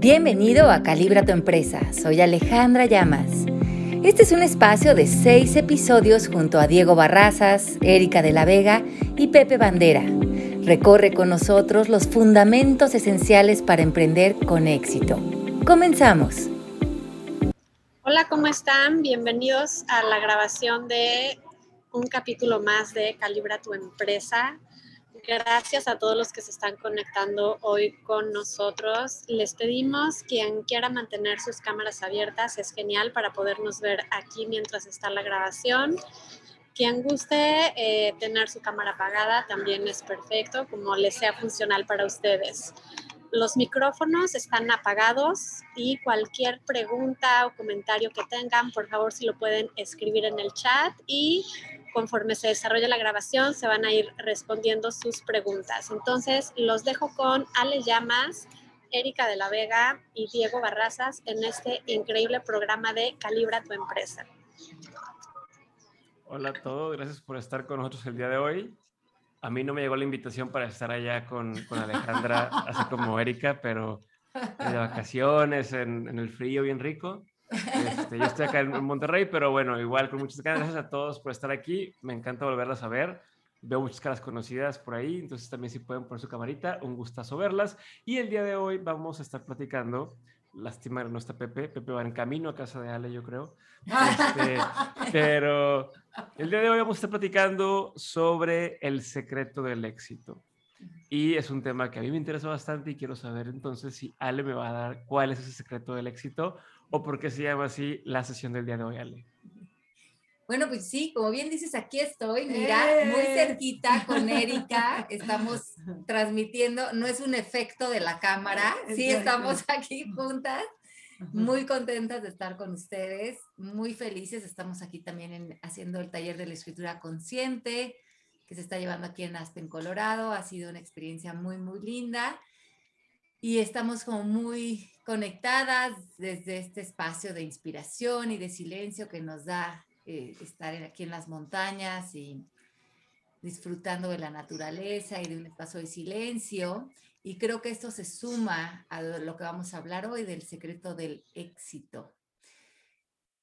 Bienvenido a Calibra tu empresa. Soy Alejandra Llamas. Este es un espacio de seis episodios junto a Diego Barrazas, Erika de la Vega y Pepe Bandera. Recorre con nosotros los fundamentos esenciales para emprender con éxito. Comenzamos. Hola, ¿cómo están? Bienvenidos a la grabación de un capítulo más de Calibra tu empresa. Gracias a todos los que se están conectando hoy con nosotros. Les pedimos quien quiera mantener sus cámaras abiertas, es genial para podernos ver aquí mientras está la grabación. Quien guste eh, tener su cámara apagada también es perfecto, como les sea funcional para ustedes. Los micrófonos están apagados y cualquier pregunta o comentario que tengan, por favor, si lo pueden escribir en el chat y conforme se desarrolla la grabación, se van a ir respondiendo sus preguntas. Entonces, los dejo con Ale Llamas, Erika de la Vega y Diego Barrazas en este increíble programa de Calibra tu empresa. Hola a todos, gracias por estar con nosotros el día de hoy. A mí no me llegó la invitación para estar allá con, Alejandra, así como Erika, pero de vacaciones, en el frío bien rico. Este, yo estoy acá en Monterrey, pero bueno, igual con muchas ganas. Gracias a todos por estar aquí. Me encanta volverlas a ver. Veo muchas caras conocidas por ahí, entonces también si pueden poner su camarita, un gustazo verlas. Y el día de hoy vamos a estar platicando. Lástima no está Pepe. Pepe va en camino a casa de Ale, yo creo. Este, pero el día de hoy vamos a estar platicando sobre el secreto del éxito. Y es un tema que a mí me interesa bastante y quiero saber entonces si Ale me va a dar cuál es ese secreto del éxito o por qué se llama así la sesión del día de hoy, Ale. Bueno, pues sí, como bien dices, aquí estoy, mira, muy ¡Eh! cerquita con Erika, estamos transmitiendo, no es un efecto de la cámara, sí estamos aquí juntas, muy contentas de estar con ustedes, muy felices, estamos aquí también haciendo el taller de la escritura consciente que se está llevando aquí en Aspen, Colorado, ha sido una experiencia muy, muy linda y estamos como muy conectadas desde este espacio de inspiración y de silencio que nos da eh, estar aquí en las montañas y disfrutando de la naturaleza y de un espacio de silencio. Y creo que esto se suma a lo que vamos a hablar hoy del secreto del éxito.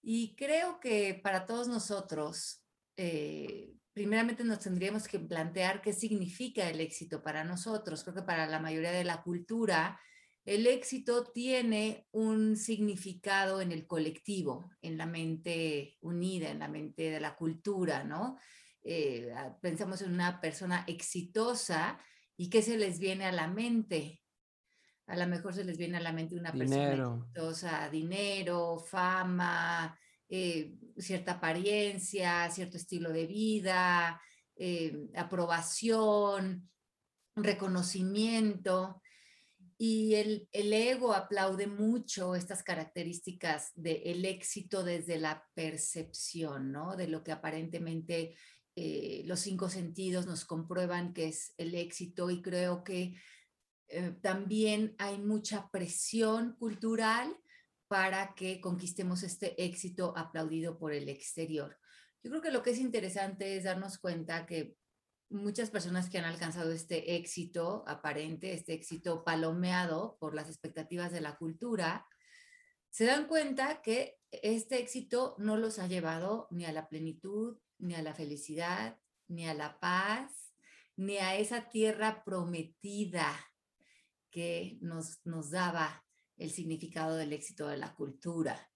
Y creo que para todos nosotros, eh, primeramente nos tendríamos que plantear qué significa el éxito para nosotros. Creo que para la mayoría de la cultura, el éxito tiene un significado en el colectivo, en la mente unida, en la mente de la cultura, ¿no? Eh, ah, pensamos en una persona exitosa y ¿qué se les viene a la mente? A lo mejor se les viene a la mente una persona exitosa, dinero, fama, eh, cierta apariencia, cierto estilo de vida, eh, aprobación, reconocimiento. Y el, ego aplaude mucho estas características del éxito desde la percepción, ¿no? De lo que aparentemente eh, los cinco sentidos nos comprueban que es el éxito y creo que también hay mucha presión cultural para que conquistemos este éxito aplaudido por el exterior. Yo creo que lo que es interesante es darnos cuenta que muchas personas que han alcanzado este éxito aparente, este éxito palomeado por las expectativas de la cultura, se dan cuenta que este éxito no los ha llevado ni a la plenitud, ni a la felicidad, ni a la paz, ni a esa tierra prometida que nos, nos daba el significado del éxito de la cultura.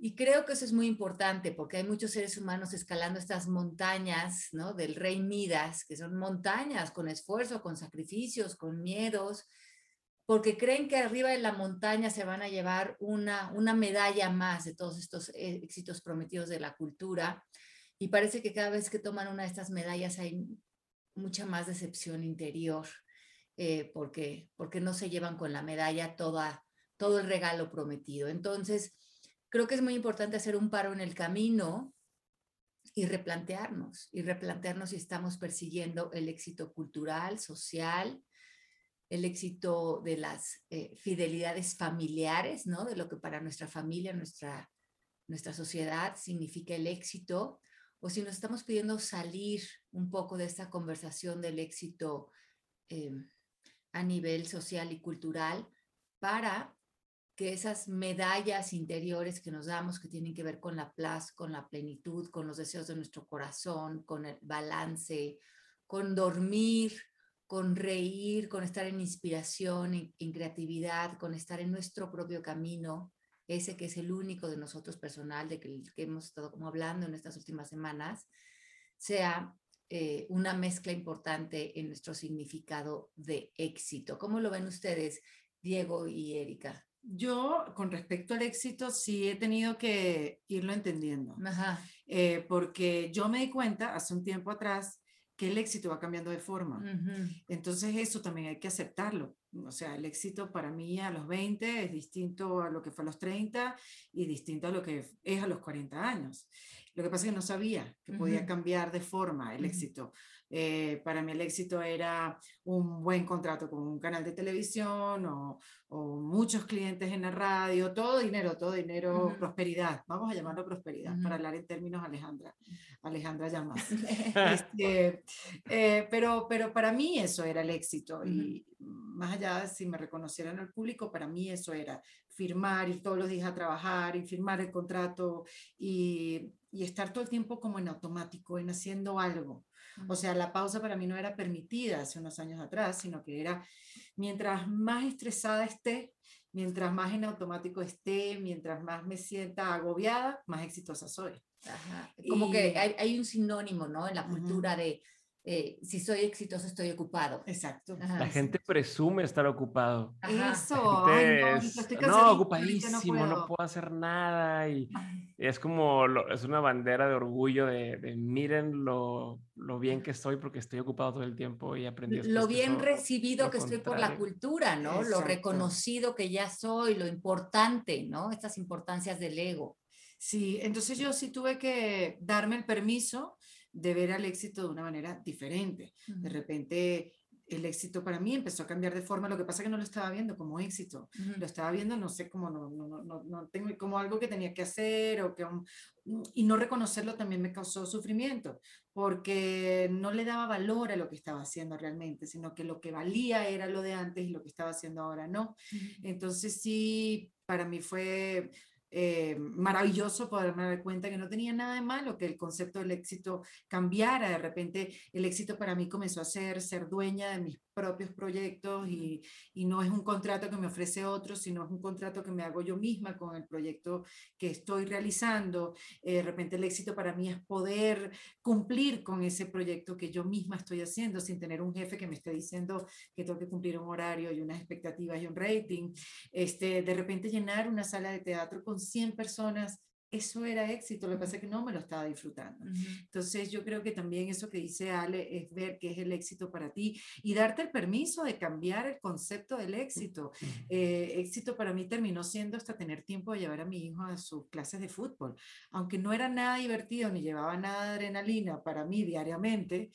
Y creo que eso es muy importante porque hay muchos seres humanos escalando estas montañas, ¿no? Del rey Midas, que son montañas con esfuerzo, con sacrificios, con miedos, porque creen que arriba de la montaña se van a llevar una, una medalla más de todos estos eh, éxitos prometidos de la cultura. Y parece que cada vez que toman una de estas medallas hay mucha más decepción interior, eh, porque, porque no se llevan con la medalla toda, todo el regalo prometido. Entonces, creo que es muy importante hacer un paro en el camino y replantearnos, y replantearnos si estamos persiguiendo el éxito cultural, social, el éxito de las eh, fidelidades familiares, ¿no? De lo que para nuestra familia, nuestra, nuestra sociedad significa el éxito, o si nos estamos pidiendo salir un poco de esta conversación del éxito eh, a nivel social y cultural para que esas medallas interiores que nos damos, que tienen que ver con la plaza, con la plenitud, con los deseos de nuestro corazón, con el balance, con dormir, con reír, con estar en inspiración, en, creatividad, con estar en nuestro propio camino, ese que es el único de nosotros personal, de que, que hemos estado como hablando en estas últimas semanas, sea eh, una mezcla importante en nuestro significado de éxito. ¿Cómo lo ven ustedes, Diego y Erika? Yo, con respecto al éxito, sí he tenido que irlo entendiendo, eh, porque yo me di cuenta hace un tiempo atrás que el éxito va cambiando de forma. Entonces eso también hay que aceptarlo. O sea, el éxito para mí a los 20 es distinto a lo que fue a los 30 y distinto a lo que es a los 40 años. Lo que pasa es que no sabía que podía cambiar de forma el éxito. Eh, para mí el éxito era un buen contrato con un canal de televisión o, muchos clientes en la radio, todo dinero, todo dinero, prosperidad, vamos a llamarlo prosperidad, para hablar en términos Alejandra, Alejandra Llamas. este, eh, pero, pero para mí eso era el éxito y más allá de si me reconocieran al público, para mí eso era firmar, ir todos los días a trabajar y firmar el contrato y, y estar todo el tiempo como en automático, en haciendo algo. O sea, la pausa para mí no era permitida hace unos años atrás, sino que era mientras más estresada esté, mientras más en automático esté, mientras más me sienta agobiada, más exitosa soy. Como que hay, un sinónimo, ¿no? En la cultura de eh, si soy exitoso, estoy ocupado. Exacto. la gente presume estar ocupado. Eso. no, ocupadísimo, no puedo. hacer nada. Y es como, es una bandera de orgullo de, miren lo, lo, bien que estoy porque estoy ocupado todo el tiempo y aprendí. Lo bien recibido que estoy por la cultura, ¿no? Lo reconocido que ya soy, lo importante, ¿no? Estas importancias del ego. Sí, entonces yo sí tuve que darme el permiso de ver al éxito de una manera diferente. De repente el éxito para mí empezó a cambiar de forma, lo que pasa que no lo estaba viendo como éxito, lo estaba viendo, no sé, como, no, no, no, no, tengo como algo que tenía que hacer o que, y no reconocerlo también me causó sufrimiento, porque no le daba valor a lo que estaba haciendo realmente, sino que lo que valía era lo de antes y lo que estaba haciendo ahora no. Entonces sí, para mí fue eh, maravilloso poderme dar cuenta que no tenía nada de malo que el concepto del éxito cambiara. De repente el éxito para mí comenzó a ser ser dueña de mis propios proyectos y, y, no es un contrato que me ofrece otro, sino es un contrato que me hago yo misma con el proyecto que estoy realizando. Eh, de repente el éxito para mí es poder cumplir con ese proyecto que yo misma estoy haciendo sin tener un jefe que me esté diciendo que tengo que cumplir un horario y unas expectativas y un rating. Este, de repente llenar una sala de teatro con 100 personas eso era éxito, lo que pasa es que no me lo estaba disfrutando. Entonces yo creo que también eso que dice Ale es ver qué es el éxito para ti y darte el permiso de cambiar el concepto del éxito. Eh, éxito para mí terminó siendo hasta tener tiempo de llevar a mi hijo a sus clases de fútbol. Aunque no era nada divertido ni llevaba nada de adrenalina para mí diariamente,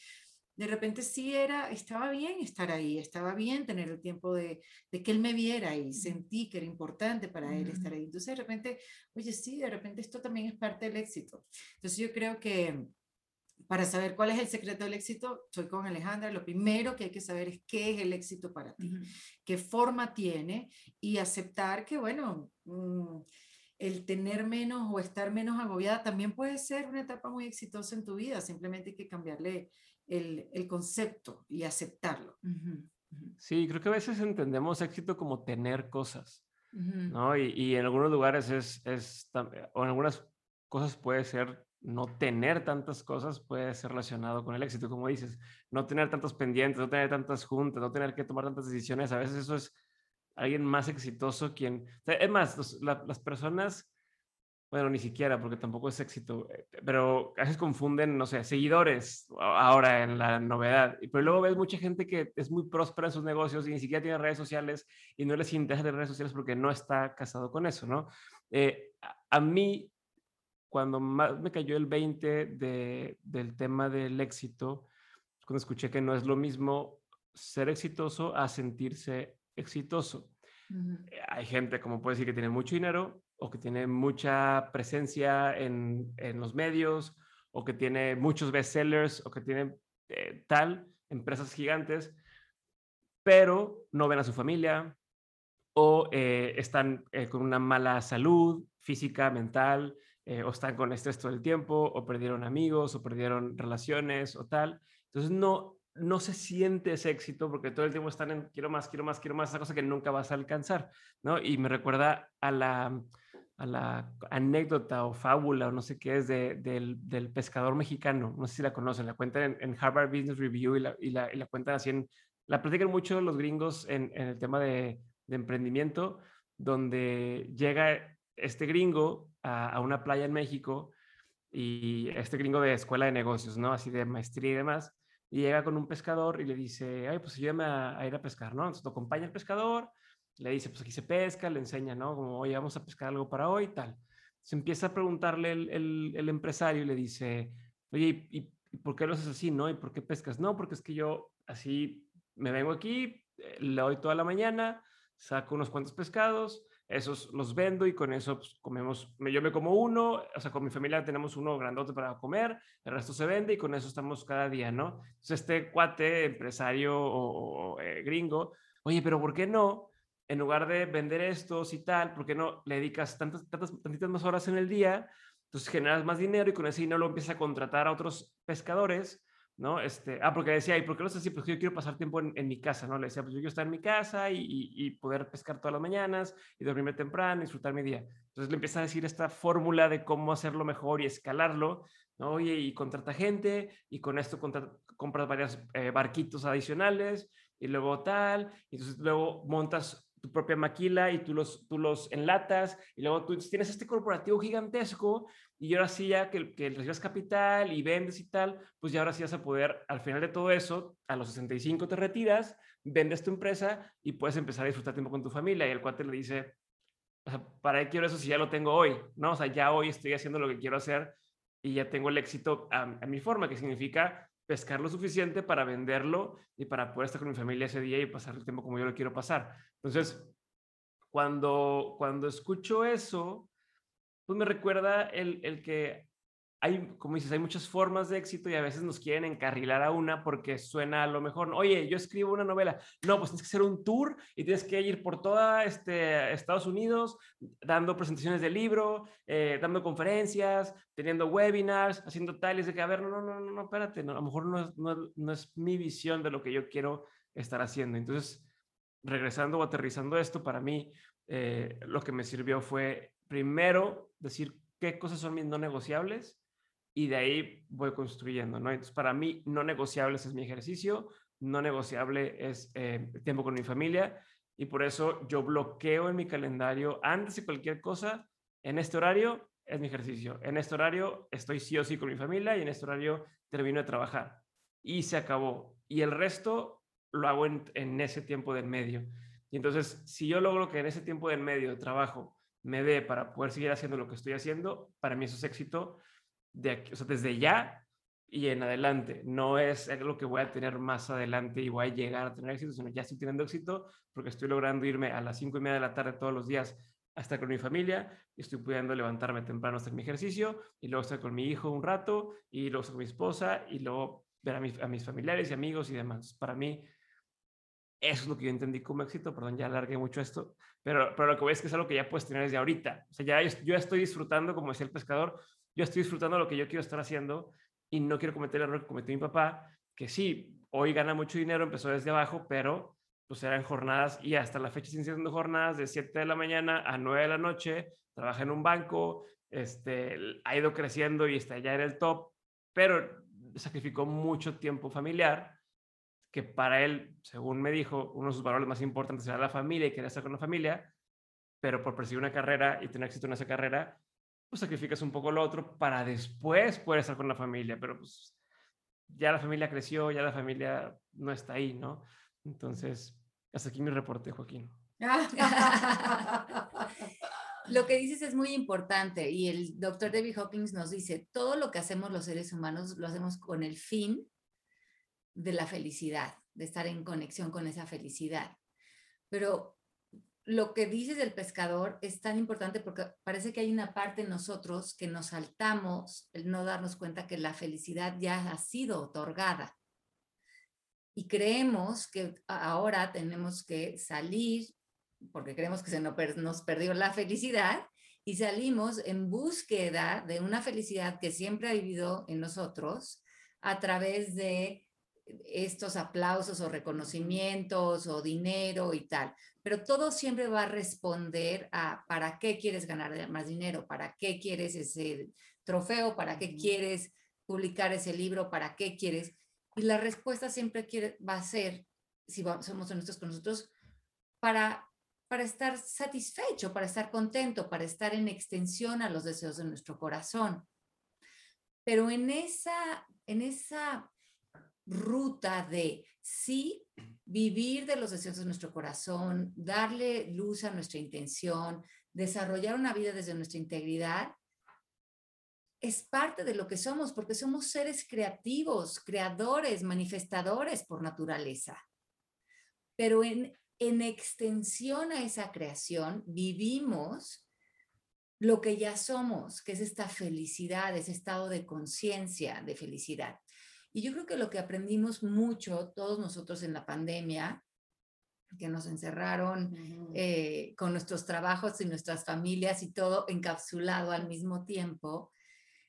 de repente sí era, estaba bien estar ahí, estaba bien tener el tiempo de, que él me viera y sentí que era importante para él estar ahí. Entonces de repente, oye, sí, de repente esto también es parte del éxito. Entonces yo creo que para saber cuál es el secreto del éxito, estoy con Alejandra, lo primero que hay que saber es qué es el éxito para ti, qué forma tiene y aceptar que, bueno, mm, el tener menos o estar menos agobiada también puede ser una etapa muy exitosa en tu vida, simplemente hay que cambiarle el, el concepto y aceptarlo. Sí, creo que a veces entendemos éxito como tener cosas, ¿no? Y, y, en algunos lugares es, es, o en algunas cosas puede ser no tener tantas cosas puede ser relacionado con el éxito, como dices, no tener tantos pendientes, no tener tantas juntas, no tener que tomar tantas decisiones, a veces eso es alguien más exitoso quien, es más, las personas bueno, ni siquiera, porque tampoco es éxito, eh, pero a veces confunden, no sé, seguidores ahora en la novedad. Pero luego ves mucha gente que es muy próspera en sus negocios y ni siquiera tiene redes sociales y no les interesa tener redes sociales porque no está casado con eso, ¿no? Eh, a, mí, cuando más me cayó el 20 de, del tema del éxito, cuando escuché que no es lo mismo ser exitoso a sentirse exitoso. Eh, hay gente, como puede decir, que tiene mucho dinero o que tiene mucha presencia en, en los medios, o que tiene muchos bestsellers, o que tiene eh, tal, empresas gigantes, pero no ven a su familia, o eh, están eh, con una mala salud física, mental, o están con estrés todo el tiempo, o perdieron amigos, o perdieron relaciones, o tal. Entonces no, no se siente ese éxito porque todo el tiempo están en quiero más, quiero más, quiero más, esa cosa que nunca vas a alcanzar, ¿no? Y me recuerda a la, a la anécdota o fábula o no sé qué es de, del, pescador mexicano, no sé si la conocen, la cuentan en, Harvard Business Review y la, y la, la cuentan así en, la platican mucho los gringos en, en el tema de, emprendimiento, donde llega este gringo a, una playa en México y este gringo de escuela de negocios, ¿no? Así de maestría y demás y llega con un pescador y le dice, ay, pues ayúdame a, a ir a pescar, ¿no? Entonces lo acompaña el pescador, le dice, pues aquí se pesca, le enseña, ¿no? Como, oye, vamos a pescar algo para hoy, tal. Se empieza a preguntarle el, el, empresario y le dice, oye, ¿y, por qué lo haces así, no? ¿Y por qué pescas? No, porque es que yo así me vengo aquí, eh, le doy toda la mañana, saco unos cuantos pescados, esos los vendo y con eso pues, comemos, yo me como uno, o sea, con mi familia tenemos uno grandote para comer, el resto se vende y con eso estamos cada día, ¿no? Entonces este cuate, empresario o, eh, gringo, oye, pero ¿por qué no? En lugar de vender estos y tal, ¿por qué no le dedicas tantas, tantas, tantitas más horas en el día? Entonces generas más dinero y con ese dinero lo empiezas a contratar a otros pescadores ¿no? Este, ah, porque decía, ¿y por qué lo haces así? Porque yo quiero pasar tiempo en, en, mi casa, ¿no? Le decía, pues yo quiero estar en mi casa y, y, poder pescar todas las mañanas y dormirme temprano, y disfrutar mi día. Entonces le empieza a decir esta fórmula de cómo hacerlo mejor y escalarlo, ¿no? Oye, y contrata gente y con esto compras varios eh, barquitos adicionales y luego tal, y entonces luego montas tu propia maquila y tú los, tú los enlatas y luego tú tienes este corporativo gigantesco y ahora sí ya que, que recibes capital y vendes y tal, pues ya ahora sí vas a poder, al final de todo eso, a los 65 te retiras, vendes tu empresa y puedes empezar a disfrutar tiempo con tu familia y el cuate le dice, ¿para qué quiero eso si ya lo tengo hoy? ¿No? O sea, ya hoy estoy haciendo lo que quiero hacer y ya tengo el éxito a, a mi forma, que significa pescar lo suficiente para venderlo y para poder estar con mi familia ese día y pasar el tiempo como yo lo quiero pasar. Entonces, cuando, cuando escucho eso, pues me recuerda el, el que hay, como dices, hay muchas formas de éxito y a veces nos quieren encarrilar a una porque suena a lo mejor, oye, yo escribo una novela, no, pues tienes que hacer un tour y tienes que ir por toda este, Estados Unidos dando presentaciones de libro, eh, dando conferencias, teniendo webinars, haciendo tales de que, a ver, no, no, no, no, espérate, no, a lo mejor no es, no, no es mi visión de lo que yo quiero estar haciendo. Entonces, regresando o aterrizando esto, para mí eh, lo que me sirvió fue primero decir qué cosas son mis no negociables y de ahí voy construyendo, ¿no? Entonces, para mí, no negociables es mi ejercicio, no negociable es eh, tiempo con mi familia y por eso yo bloqueo en mi calendario antes de cualquier cosa, en este horario es mi ejercicio, en este horario estoy sí o sí con mi familia y en este horario termino de trabajar y se acabó. Y el resto lo hago en, en ese tiempo del medio. Y entonces, si yo logro que en ese tiempo del medio de trabajo me dé para poder seguir haciendo lo que estoy haciendo, para mí eso es éxito de o sea, desde ya y en adelante. No es algo que voy a tener más adelante y voy a llegar a tener éxito, sino ya estoy teniendo éxito porque estoy logrando irme a las cinco y media de la tarde todos los días a estar con mi familia, y estoy pudiendo levantarme temprano a hacer mi ejercicio y luego estar con mi hijo un rato y luego estar con mi esposa y luego ver a, mis familiares y amigos y demás. Para mí, eso es lo que yo entendí como éxito. Perdón, ya alargué mucho esto, pero, pero lo que voy es que es algo que ya puedes tener desde ahorita. O sea, ya yo estoy disfrutando, como decía el pescador, yo estoy disfrutando lo que yo quiero estar haciendo y no quiero cometer el error que cometió mi papá, que sí, hoy gana mucho dinero, empezó desde abajo, pero pues eran jornadas y hasta la fecha siguen siendo jornadas de 7 de la mañana a 9 de la noche, trabaja en un banco, este, ha ido creciendo y está ya en el top, pero sacrificó mucho tiempo familiar, que para él, según me dijo, uno de sus valores más importantes era la familia y quería estar con la familia, pero por perseguir una carrera y tener éxito en esa carrera, pues sacrificas un poco lo otro para después poder estar con la familia, pero pues ya la familia creció, ya la familia no está ahí, ¿no? Entonces, hasta aquí mi reporte, Joaquín. lo que dices es muy importante y el doctor David Hawkins nos dice, todo lo que hacemos los seres humanos lo hacemos con el fin de la felicidad, de estar en conexión con esa felicidad. Pero lo que dices del pescador es tan importante porque parece que hay una parte en nosotros que nos saltamos el no darnos cuenta que la felicidad ya ha sido otorgada. Y creemos que ahora tenemos que salir porque creemos que se nos perdió la felicidad y salimos en búsqueda de una felicidad que siempre ha vivido en nosotros a través de estos aplausos o reconocimientos o dinero y tal. Pero todo siempre va a responder a para qué quieres ganar más dinero, para qué quieres ese trofeo, para qué quieres publicar ese libro, para qué quieres. Y la respuesta siempre quiere, va a ser, si somos honestos con nosotros, para, para estar satisfecho, para estar contento, para estar en extensión a los deseos de nuestro corazón. Pero en esa, en esa ruta de sí vivir de los deseos de nuestro corazón, darle luz a nuestra intención, desarrollar una vida desde nuestra integridad, es parte de lo que somos, porque somos seres creativos, creadores, manifestadores por naturaleza. Pero en, en extensión a esa creación, vivimos lo que ya somos, que es esta felicidad, ese estado de conciencia de felicidad. Y yo creo que lo que aprendimos mucho todos nosotros en la pandemia, que nos encerraron eh, con nuestros trabajos y nuestras familias y todo encapsulado al mismo tiempo,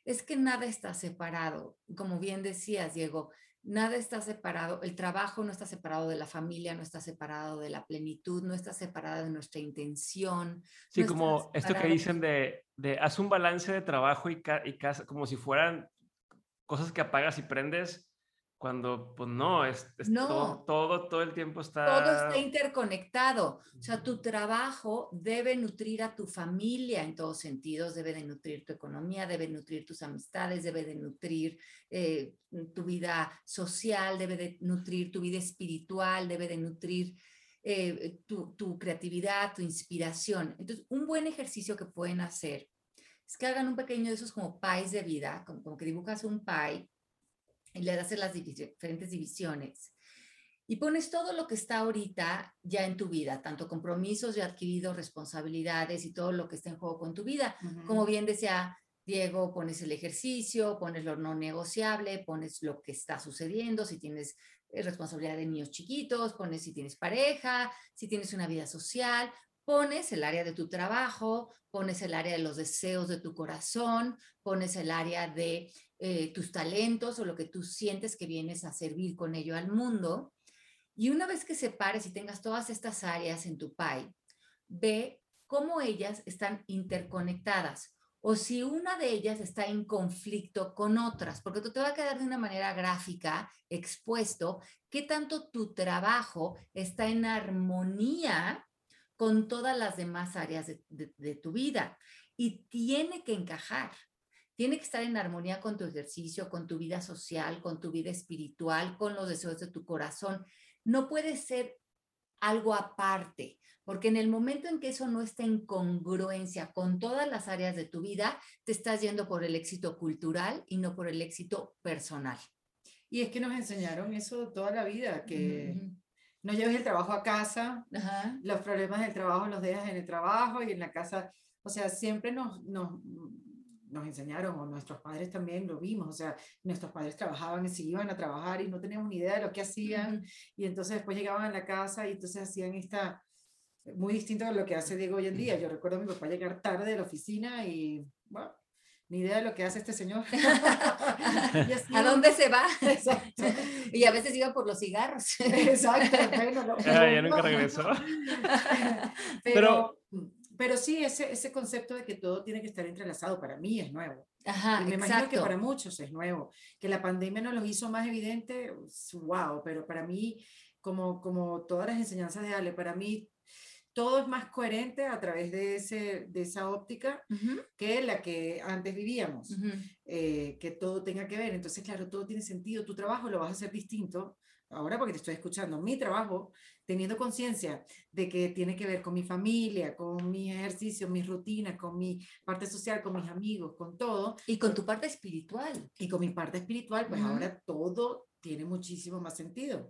es que nada está separado. Como bien decías, Diego, nada está separado, el trabajo no está separado de la familia, no está separado de la plenitud, no está separado de nuestra intención. Sí, como esto que dicen de, de haz un balance de trabajo y, y casa, como si fueran cosas que apagas y prendes cuando, pues no, es, Todo, todo, todo, el tiempo está... Todo está interconectado. O sea, tu trabajo debe nutrir a tu familia en todos sentidos, debe de nutrir tu economía, debe nutrir tus amistades, debe de nutrir eh, tu vida social, debe de nutrir tu vida espiritual, debe de nutrir eh, tu, tu, creatividad, tu inspiración. Entonces, un buen ejercicio que pueden hacer es que hagan un pequeño de esos como pies de vida, como, que dibujas un pie y le das las diferentes divisiones. Y pones todo lo que está ahorita ya en tu vida, tanto compromisos ya adquiridos, responsabilidades y todo lo que está en juego con tu vida. Como bien decía Diego, pones el ejercicio, pones lo no negociable, pones lo que está sucediendo, si tienes eh, responsabilidad de niños chiquitos, pones si tienes pareja, si tienes una vida social, pones el área de tu trabajo, pones el área de los deseos de tu corazón, pones el área de eh, tus talentos o lo que tú sientes que vienes a servir con ello al mundo. Y una vez que separes y tengas todas estas áreas en tu PAI, ve cómo ellas están interconectadas o si una de ellas está en conflicto con otras, porque tú te va a quedar de una manera gráfica expuesto qué tanto tu trabajo está en armonía con todas las demás áreas de, tu vida. Y tiene que encajar, tiene que estar en armonía con tu ejercicio, con tu vida social, con tu vida espiritual, con los deseos de tu corazón. No puede ser algo aparte, porque en el momento en que eso no está en congruencia con todas las áreas de tu vida, te estás yendo por el éxito cultural y no por el éxito personal. Y es que nos enseñaron eso toda la vida, que no lleves el trabajo a casa, los problemas del trabajo los dejas en el trabajo y en la casa, o sea, siempre nos, nos, nos enseñaron, o nuestros padres también lo vimos, o sea, nuestros padres trabajaban y se iban a trabajar y no teníamos ni idea de lo que hacían, y entonces después llegaban a la casa y entonces hacían esta, muy distinto a lo que hace Diego hoy en día. Yo recuerdo a mi papá llegar tarde de la oficina y, bueno, ni idea de lo que hace este señor. ¿A dónde se va? Y a veces iba por los cigarros. Exacto. Ah, ya nunca regresó. Pero, pero, sí, ese, ese concepto de que todo tiene que estar entrelazado para mí es nuevo. Ajá, y me imagino que para muchos es nuevo. Que la pandemia nos lo hizo más evidente, wow, pero para mí, como, como todas las enseñanzas de Ale, para mí todo es más coherente a través de, ese, de esa óptica que la que antes vivíamos, eh, que todo tenga que ver. Entonces, claro, todo tiene sentido. Tu trabajo lo vas a hacer distinto. Ahora porque te estoy escuchando, mi trabajo, teniendo conciencia de que tiene que ver con mi familia, con mi ejercicio, mis rutinas, con mi parte social, con mis amigos, con todo. Y con tu parte espiritual. Y con mi parte espiritual, pues ahora todo tiene muchísimo más sentido.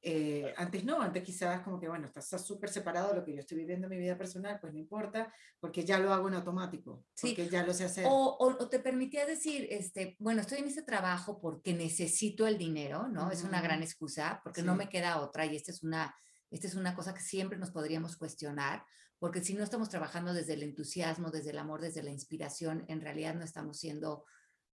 Eh, antes no, antes quizás como que, bueno, estás súper separado de lo que yo estoy viviendo en mi vida personal, pues no importa, porque ya lo hago en automático, sí. porque ya lo sé hacer. O, o, te permitía decir, este, bueno, estoy en este trabajo porque necesito el dinero, ¿no? Es una gran excusa, porque no me queda otra y esta es una Esta es una cosa que siempre nos podríamos cuestionar, porque si no estamos trabajando desde el entusiasmo, desde el amor, desde la inspiración, en realidad no estamos siendo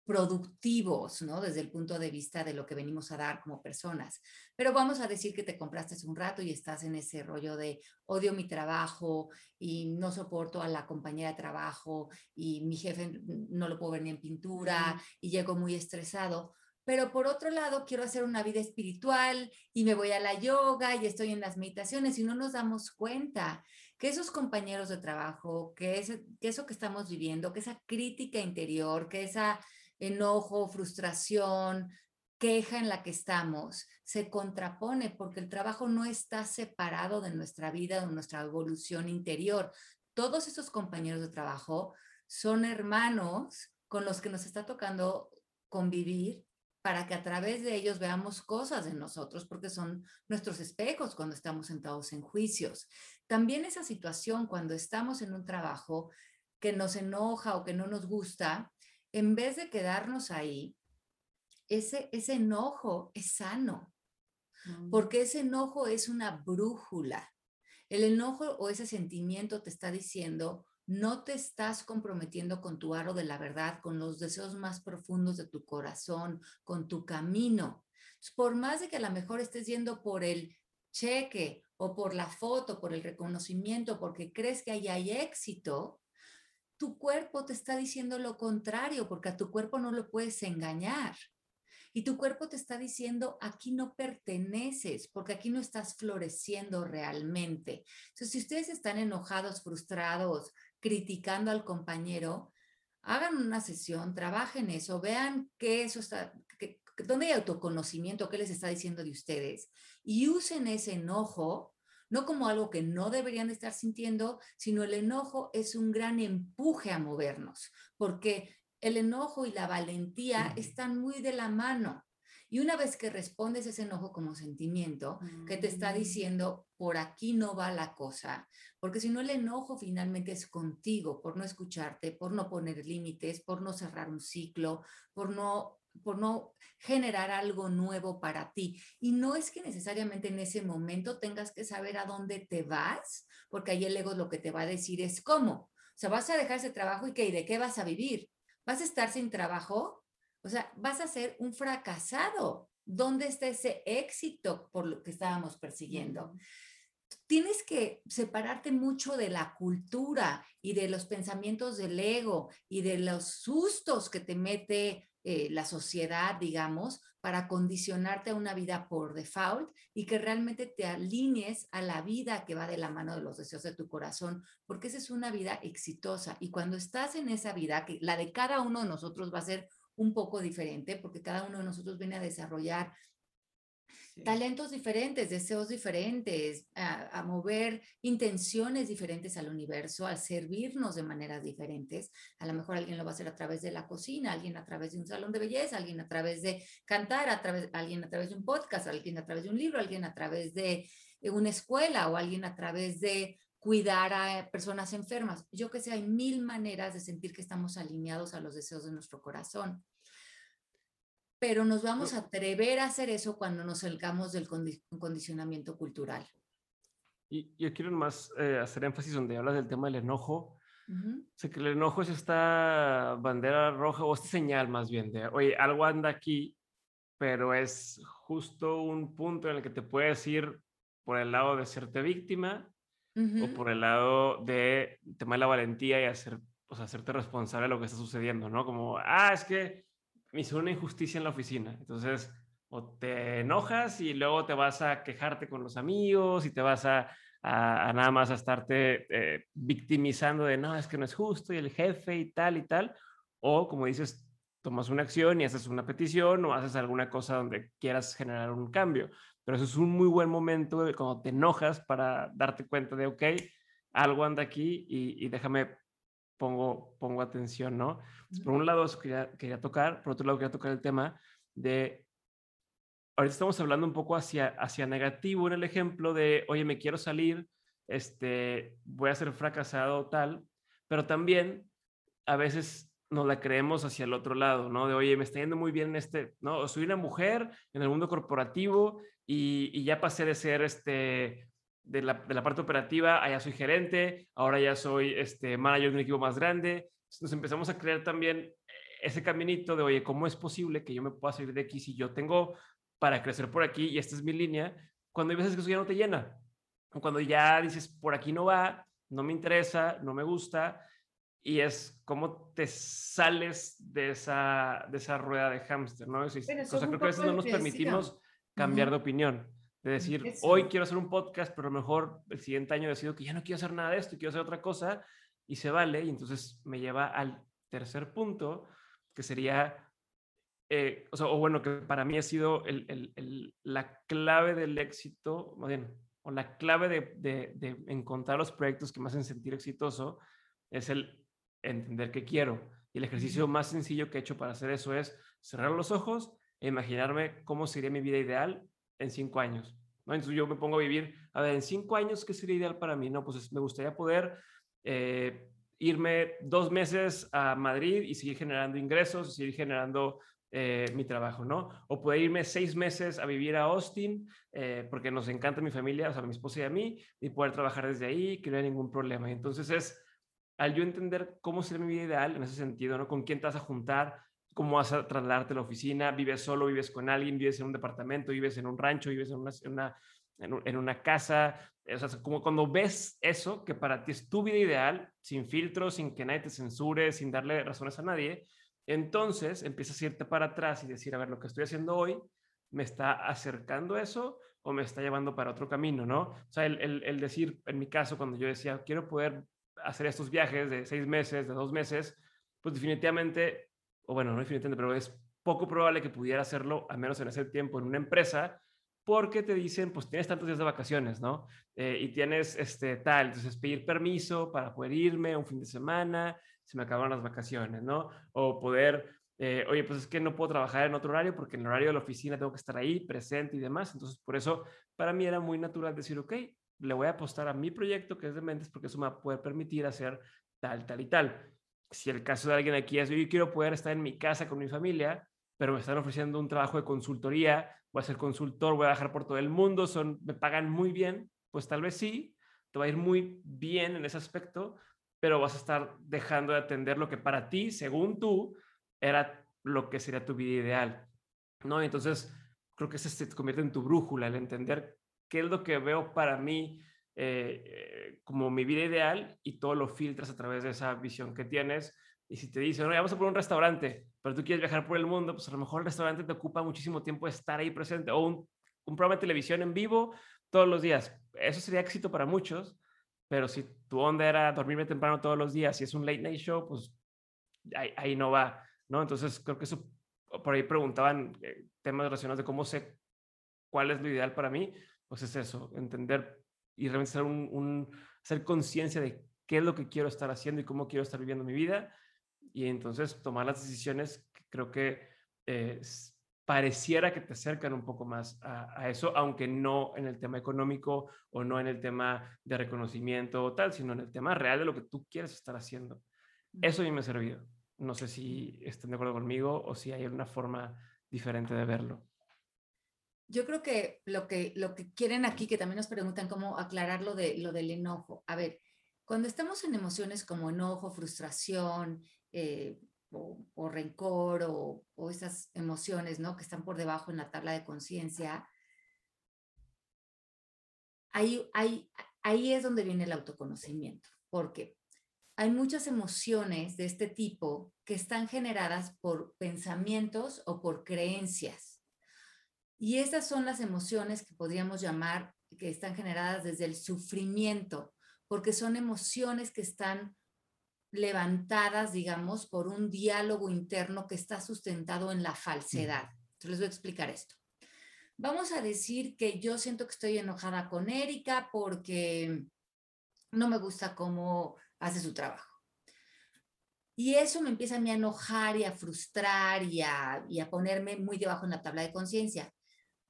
productivos, ¿no? Desde el punto de vista de lo que venimos a dar como personas. Pero vamos a decir que te compraste hace un rato y estás en ese rollo de odio mi trabajo y no soporto a la compañera de trabajo y mi jefe no lo puedo ver ni en pintura y llego muy estresado. Pero por otro lado, quiero hacer una vida espiritual y me voy a la yoga y estoy en las meditaciones y no nos damos cuenta que esos compañeros de trabajo, que, que eso que estamos viviendo, que esa crítica interior, que esa enojo, frustración, queja en la que estamos, se contrapone porque el trabajo no está separado de nuestra vida, de nuestra evolución interior. Todos esos compañeros de trabajo son hermanos con los que nos está tocando convivir para que a través de ellos veamos cosas de nosotros, porque son nuestros espejos cuando estamos sentados en juicios. También esa situación cuando estamos en un trabajo que nos enoja o que no nos gusta, en vez de quedarnos ahí, ese, ese enojo es sano, mm. porque ese enojo es una brújula. El enojo o ese sentimiento te está diciendo, no te estás comprometiendo con tu aro de la verdad, con los deseos más profundos de tu corazón, con tu camino. Por más de que a lo mejor estés yendo por el cheque o por la foto, por el reconocimiento, porque crees que ahí hay éxito, tu cuerpo te está diciendo lo contrario, porque a tu cuerpo no lo puedes engañar. Y tu cuerpo te está diciendo, aquí no perteneces, porque aquí no estás floreciendo realmente. Entonces, si ustedes están enojados, frustrados, criticando al compañero, hagan una sesión, trabajen eso, vean qué eso está, dónde hay autoconocimiento, qué les está diciendo de ustedes, y usen ese enojo no como algo que no deberían estar sintiendo, sino el enojo es un gran empuje a movernos, porque el enojo y la valentía están muy de la mano. Y una vez que respondes ese enojo como sentimiento, que te está mm. diciendo, por aquí no va la cosa, porque si no el enojo finalmente es contigo, por no escucharte, por no poner límites, por no cerrar un ciclo, por no por no generar algo nuevo para ti. Y no es que necesariamente en ese momento tengas que saber a dónde te vas, porque ahí el ego lo que te va a decir es cómo. O sea, vas a dejar ese trabajo y qué, ¿y de qué vas a vivir? ¿Vas a estar sin trabajo? O sea, vas a ser un fracasado. ¿Dónde está ese éxito por lo que estábamos persiguiendo? Tienes que separarte mucho de la cultura y de los pensamientos del ego y de los sustos que te mete eh, la sociedad, digamos, para condicionarte a una vida por default y que realmente te alinees a la vida que va de la mano de los deseos de tu corazón, porque esa es una vida exitosa. Y cuando estás en esa vida, que la de cada uno de nosotros va a ser un poco diferente, porque cada uno de nosotros viene a desarrollar talentos diferentes, deseos diferentes, a, mover intenciones diferentes al universo, a servirnos de maneras diferentes. A lo mejor alguien lo va a hacer a través de la cocina, alguien a través de un salón de belleza, alguien a través de cantar, a través, alguien a través de un podcast, alguien a través de un libro, alguien a través de una escuela o alguien a través de cuidar a personas enfermas. Yo que sé, hay mil maneras de sentir que estamos alineados a los deseos de nuestro corazón pero nos vamos a atrever a hacer eso cuando nos salgamos del condicionamiento cultural. Y yo quiero más eh, hacer énfasis donde hablas del tema del enojo. Sé que el enojo es esta bandera roja o esta señal más bien de, oye, algo anda aquí, pero es justo un punto en el que te puedes ir por el lado de serte víctima o por el lado de tomar la valentía y hacer, o sea, hacerte responsable de lo que está sucediendo, ¿no? Como, ah, es que me hizo una injusticia en la oficina. Entonces, o te enojas y luego te vas a quejarte con los amigos y te vas a, a, nada más a estarte eh, victimizando de, no, es que no es justo y el jefe y tal y tal. O como dices, tomas una acción y haces una petición o haces alguna cosa donde quieras generar un cambio. Pero eso es un muy buen momento cuando te enojas para darte cuenta de, ok, algo anda aquí y déjame pongo, pongo atención, ¿no? por un lado, eso quería, quería tocar, por otro lado, quería tocar el tema de, ahorita estamos hablando un poco hacia, hacia negativo en el ejemplo de, oye, me quiero salir, este, voy a ser fracasado tal, pero también a veces nos la creemos hacia el otro lado, ¿no? De, oye, me está yendo muy bien en este, ¿no? Soy una mujer en el mundo corporativo y, y ya pasé de ser este, de la, de la parte operativa, allá soy gerente, ahora ya soy este, manager de un equipo más grande. Nos empezamos a crear también ese caminito de, oye, ¿cómo es posible que yo me pueda salir de aquí si yo tengo para crecer por aquí y esta es mi línea? Cuando hay veces que eso ya no te llena. Cuando ya dices, por aquí no va, no me interesa, no me gusta, y es cómo te sales de esa, de esa rueda de hámster, ¿no? Es, o sea, creo que a veces no nos permitimos cambiar de opinión, de decir, hoy quiero hacer un podcast, pero a lo mejor el siguiente año decido que ya no quiero hacer nada de esto, quiero hacer otra cosa, y se vale, y entonces me lleva al tercer punto, que sería, eh, o, sea, o bueno, que para mí ha sido el, el, la clave del éxito, más bien, o la clave de, de, de, encontrar los proyectos que me hacen sentir exitoso, es el entender qué quiero. Y el ejercicio más sencillo que he hecho para hacer eso es cerrar los ojos e imaginarme cómo sería mi vida ideal en cinco años. ¿no? Entonces yo me pongo a vivir, a ver, en cinco años, ¿qué sería ideal para mí? No, pues me gustaría poder eh, irme dos meses a Madrid y seguir generando ingresos, seguir generando eh, mi trabajo, ¿no? O poder irme seis meses a vivir a Austin, eh, porque nos encanta mi familia, o sea, mi esposa y a mí, y poder trabajar desde ahí, que no hay ningún problema. Entonces es al yo entender cómo sería mi vida ideal en ese sentido, ¿no? Con quién te vas a juntar, cómo vas a trasladarte a la oficina, vives solo, vives con alguien, vives en un departamento, vives en un rancho, vives en una, en una, en una casa, o sea, como cuando ves eso, que para ti es tu vida ideal, sin filtros, sin que nadie te censure, sin darle razones a nadie, entonces empiezas a irte para atrás y decir, a ver, lo que estoy haciendo hoy, ¿me está acercando eso o me está llevando para otro camino, no? O sea, el, el, el decir, en mi caso, cuando yo decía, quiero poder hacer estos viajes de seis meses, de dos meses, pues definitivamente, o bueno, no definitivamente, pero es poco probable que pudiera hacerlo, al menos en ese tiempo, en una empresa, porque te dicen, pues tienes tantos días de vacaciones, ¿no? Eh, y tienes este tal, entonces pedir permiso para poder irme un fin de semana, se me acaban las vacaciones, ¿no? O poder, eh, oye, pues es que no puedo trabajar en otro horario porque en el horario de la oficina tengo que estar ahí presente y demás. Entonces, por eso, para mí era muy natural decir, ok, le voy a apostar a mi proyecto que es de mentes porque eso me va a poder permitir hacer tal, tal y tal. Si el caso de alguien aquí es, yo quiero poder estar en mi casa con mi familia, pero me están ofreciendo un trabajo de consultoría, voy a ser consultor, voy a bajar por todo el mundo, son, me pagan muy bien, pues tal vez sí, te va a ir muy bien en ese aspecto, pero vas a estar dejando de atender lo que para ti, según tú, era lo que sería tu vida ideal. ¿no? Entonces, creo que eso se convierte en tu brújula, el entender qué es lo que veo para mí eh, como mi vida ideal y todo lo filtras a través de esa visión que tienes. Y si te dicen, vamos a poner un restaurante, pero tú quieres viajar por el mundo, pues a lo mejor el restaurante te ocupa muchísimo tiempo estar ahí presente o un, un programa de televisión en vivo todos los días. Eso sería éxito para muchos, pero si tu onda era dormirme temprano todos los días y es un late night show, pues ahí, ahí no va, ¿no? Entonces creo que eso, por ahí preguntaban eh, temas relacionados de cómo sé cuál es lo ideal para mí pues es eso, entender y realmente ser, un, ser conciencia de qué es lo que quiero estar haciendo y cómo quiero estar viviendo mi vida y entonces tomar las decisiones creo que eh, pareciera que te acercan un poco más a, eso, aunque no en el tema económico o no en el tema de reconocimiento o tal, sino en el tema real de lo que tú quieres estar haciendo. Eso a mí me ha servido. No sé si estén de acuerdo conmigo o si hay una forma diferente de verlo. Yo creo que lo que, lo que quieren aquí, que también nos preguntan cómo aclarar lo, de, lo del enojo. A ver, cuando estamos en emociones como enojo, frustración eh, o, rencor o, o, esas emociones ¿no? que están por debajo en la tabla de conciencia, ahí, ahí, ahí es donde viene el autoconocimiento. Porque hay muchas emociones de este tipo que están generadas por pensamientos o por creencias. Y esas son las emociones que podríamos llamar que están generadas desde el sufrimiento, porque son emociones que están levantadas, digamos, por un diálogo interno que está sustentado en la falsedad. Les voy a explicar esto. Vamos a decir que yo siento que estoy enojada con Erika porque no me gusta cómo hace su trabajo. Y eso me empieza a, a enojar y a frustrar y a, y a ponerme muy debajo en la tabla de conciencia.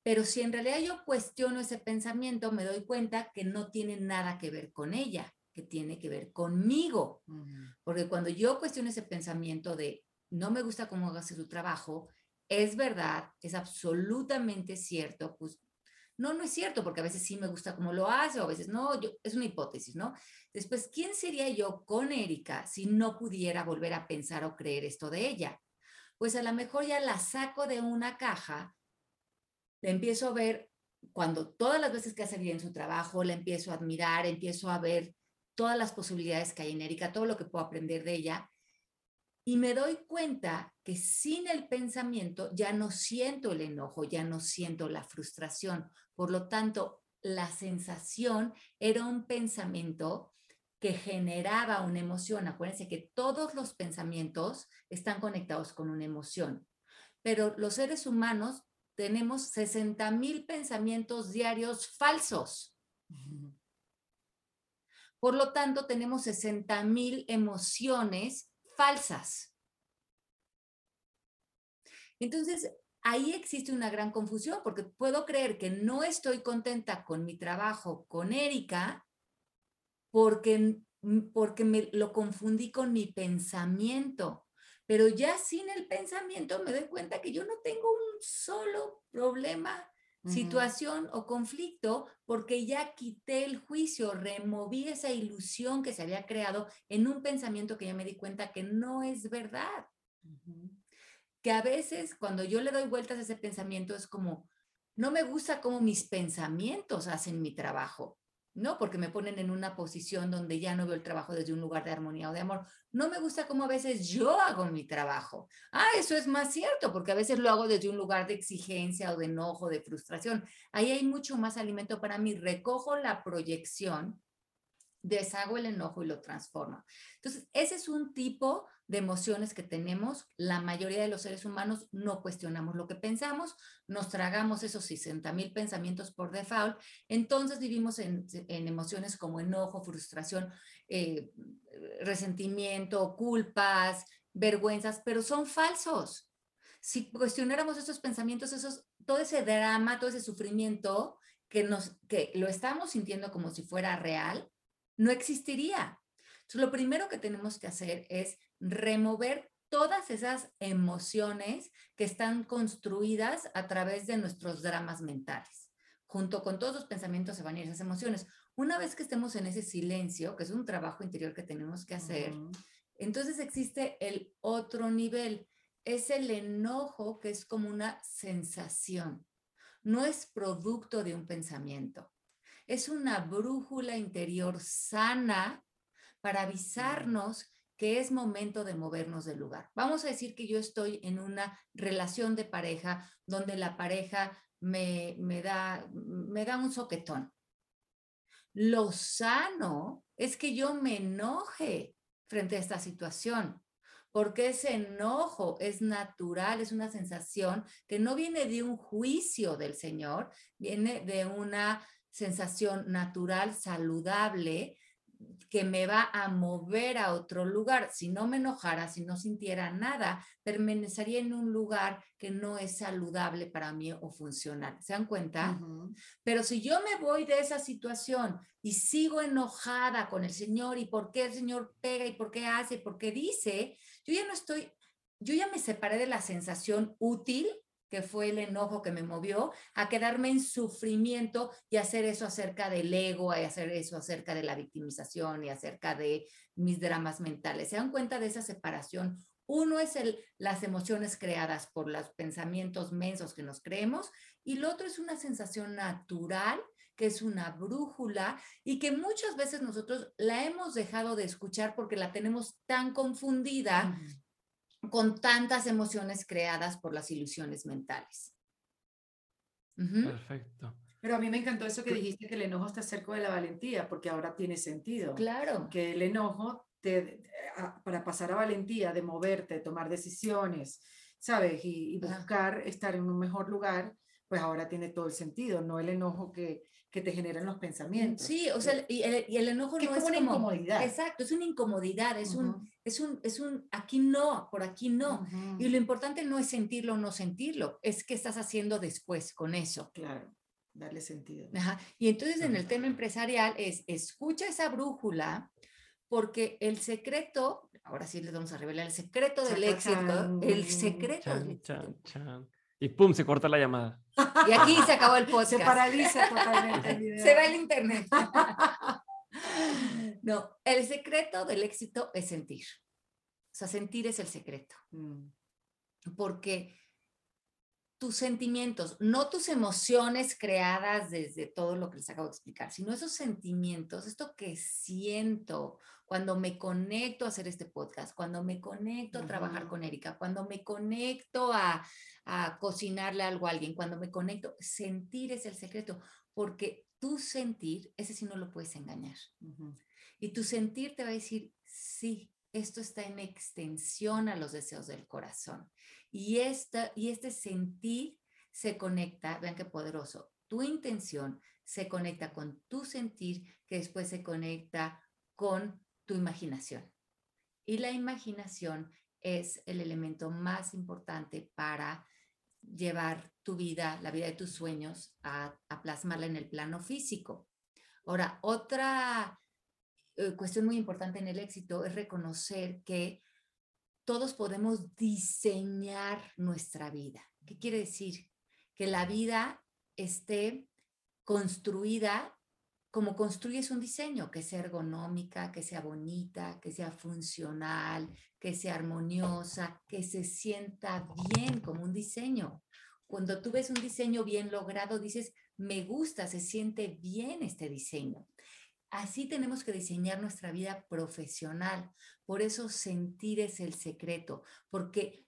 Pero si en realidad yo cuestiono ese pensamiento, me doy cuenta que no tiene nada que ver con ella, que tiene que ver conmigo. Porque cuando yo cuestiono ese pensamiento de no me gusta cómo hace su trabajo, es verdad, es absolutamente cierto, pues No, no es cierto, porque a veces sí me gusta cómo lo hace, o a veces no, yo, es una hipótesis, ¿no? Después, ¿quién sería yo con Erika si no pudiera volver a pensar o creer esto de ella? Pues a lo mejor ya la saco de una caja, le empiezo a ver cuando todas las veces que hace bien su trabajo, la empiezo a admirar, empiezo a ver todas las posibilidades que hay en Erika, todo lo que puedo aprender de ella, y me doy cuenta que sin el pensamiento ya no siento el enojo, ya no siento la frustración. Por lo tanto, la sensación era un pensamiento que generaba una emoción. Acuérdense que todos los pensamientos están conectados con una emoción, pero los seres humanos tenemos 60 mil pensamientos diarios falsos. Por lo tanto, tenemos 60 mil emociones falsas. Entonces, ahí existe una gran confusión porque puedo creer que no estoy contenta con mi trabajo con Erika porque, porque me lo confundí con mi pensamiento. Pero ya sin el pensamiento me doy cuenta que yo no tengo un solo problema, situación o conflicto porque ya quité el juicio, removí esa ilusión que se había creado en un pensamiento que ya me di cuenta que no es verdad. Que a veces cuando yo le doy vueltas a ese pensamiento es como, no me gusta cómo mis pensamientos hacen mi trabajo. ¿No? Porque me ponen en una posición donde ya no veo el trabajo desde un lugar de armonía o de amor. No me gusta cómo a veces yo hago mi trabajo. Ah, eso es más cierto, porque a veces lo hago desde un lugar de exigencia o de enojo, de frustración. Ahí hay mucho más alimento para mí. Recojo la proyección, deshago el enojo y lo transformo. Entonces, ese es un tipo de emociones que tenemos, la mayoría de los seres humanos no cuestionamos lo que pensamos, nos tragamos esos 60 mil pensamientos por default, entonces vivimos en, emociones como enojo, frustración, eh, resentimiento, culpas, vergüenzas, pero son falsos. Si cuestionáramos esos pensamientos, esos, todo ese drama, todo ese sufrimiento que, nos, que lo estamos sintiendo como si fuera real, no existiría. Entonces, lo primero que tenemos que hacer es remover todas esas emociones que están construidas a través de nuestros dramas mentales. Junto con todos los pensamientos se van a ir esas emociones. Una vez que estemos en ese silencio, que es un trabajo interior que tenemos que hacer, entonces existe el otro nivel. Es el enojo que es como una sensación. No es producto de un pensamiento. Es una brújula interior sana para avisarnos que es momento de movernos del lugar. Vamos a decir que yo estoy en una relación de pareja donde la pareja me, da, me da un soquetón. Lo sano es que yo me enoje frente a esta situación, porque ese enojo es natural, es una sensación que no viene de un juicio del Señor, viene de una sensación natural, saludable, que me va a mover a otro lugar. Si no me enojara, si no sintiera nada, permanecería en un lugar que no es saludable para mí o funcional. ¿Se dan cuenta? Pero si yo me voy de esa situación y sigo enojada con el Señor y por qué el Señor pega y por qué hace y por qué dice, yo ya no estoy, yo ya me separé de la sensación útil que fue el enojo que me movió a quedarme en sufrimiento y hacer eso acerca del ego, y hacer eso acerca de la victimización y acerca de mis dramas mentales. ¿Se dan cuenta de esa separación? Uno es el, las emociones creadas por los pensamientos mensos que nos creemos y el otro es una sensación natural que es una brújula y que muchas veces nosotros la hemos dejado de escuchar porque la tenemos tan confundida con tantas emociones creadas por las ilusiones mentales. Perfecto. Pero a mí me encantó eso que dijiste, que el enojo está cerca de la valentía, porque ahora tiene sentido. Claro. Que el enojo, te, para pasar a valentía, de moverte, de tomar decisiones, ¿sabes? Y, y buscar estar en un mejor lugar, pues ahora tiene todo el sentido, no el enojo que, que te generan los pensamientos. Sí, o sea, y el, y el enojo no es, una incomodidad. Exacto, es una incomodidad, es un, es un, es un, aquí no, por aquí no. Y lo importante no es sentirlo o no sentirlo, es qué estás haciendo después con eso. Claro, darle sentido. Ajá. Y entonces en el tema empresarial es, escucha esa brújula, porque el secreto, ahora sí les vamos a revelar el secreto del éxito, el secreto. Y pum, se corta la llamada. Y aquí se acabó el podcast. Se paraliza totalmente el video. Se va el internet. No, el secreto del éxito es sentir. O sea, sentir es el secreto. Mm, Porque tus sentimientos, no tus emociones creadas desde todo lo que les acabo de explicar, sino esos sentimientos, esto que siento cuando me conecto a hacer este podcast, cuando me conecto a trabajar Ujú. con Erika, cuando me conecto a, a cocinarle algo a alguien, cuando me conecto, sentir es el secreto, porque tu sentir, ese sí no lo puedes engañar. Y tu sentir te va a decir, sí, esto está en extensión a los deseos del corazón. Y, esta, y este sentir se conecta, vean qué poderoso, tu intención se conecta con tu sentir, que después se conecta con tu imaginación. Y la imaginación es el elemento más importante para llevar tu vida, la vida de tus sueños, a, plasmarla en el plano físico. Ahora, otra eh, cuestión muy importante en el éxito es reconocer que todos podemos diseñar nuestra vida. ¿Qué quiere decir? Que la vida esté construida como construyes un diseño, que sea ergonómica, que sea bonita, que sea funcional, que sea armoniosa, que se sienta bien como un diseño. Cuando tú ves un diseño bien logrado, dices, me gusta, se siente bien este diseño. Así tenemos que diseñar nuestra vida profesional. Por eso sentir es el secreto, porque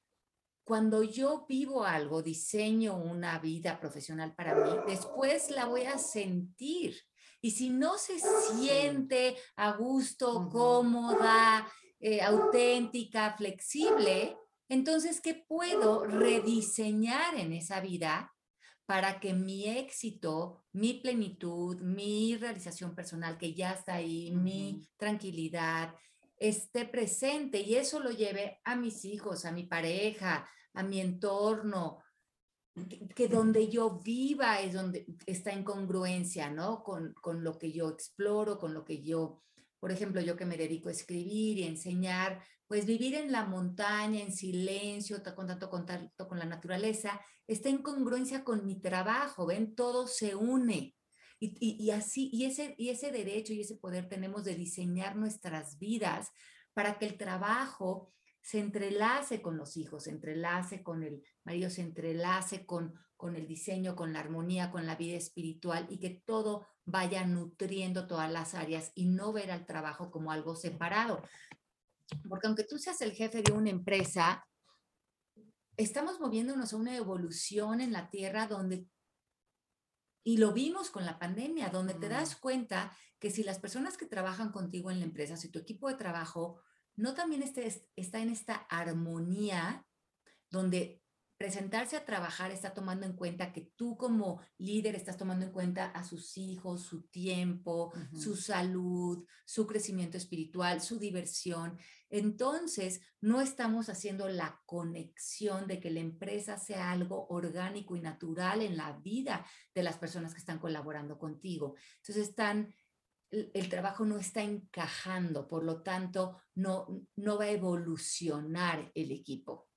cuando yo vivo algo, diseño una vida profesional para mí, después la voy a sentir. Y si no se siente a gusto, cómoda, eh, auténtica, flexible, entonces, ¿qué puedo rediseñar en esa vida para que mi éxito, mi plenitud, mi realización personal, que ya está ahí, mi tranquilidad, esté presente y eso lo lleve a mis hijos, a mi pareja, a mi entorno, que, que donde yo viva es donde está en congruencia, ¿no? Con, con lo que yo exploro, con lo que yo, por ejemplo, yo que me dedico a escribir y enseñar, pues vivir en la montaña, en silencio, con tanto contacto con la naturaleza, está en congruencia con mi trabajo, ¿ven? Todo se une. Y así, y ese, y ese derecho y ese poder tenemos de diseñar nuestras vidas para que el trabajo se entrelace con los hijos, se entrelace con el marido, se entrelace con, con el diseño, con la armonía, con la vida espiritual y que todo vaya nutriendo todas las áreas y no ver al trabajo como algo separado. Porque aunque tú seas el jefe de una empresa, estamos moviéndonos a una evolución en la tierra donde, y lo vimos con la pandemia, donde te das cuenta que si las personas que trabajan contigo en la empresa, si tu equipo de trabajo no también esté- está en esta armonía, donde presentarse a trabajar está tomando en cuenta que tú como líder estás tomando en cuenta a sus hijos, su tiempo, su salud, su crecimiento espiritual, su diversión. Entonces, no estamos haciendo la conexión de que la empresa sea algo orgánico y natural en la vida de las personas que están colaborando contigo. Entonces, están el, el trabajo no está encajando, por lo tanto, no, no va a evolucionar el equipo.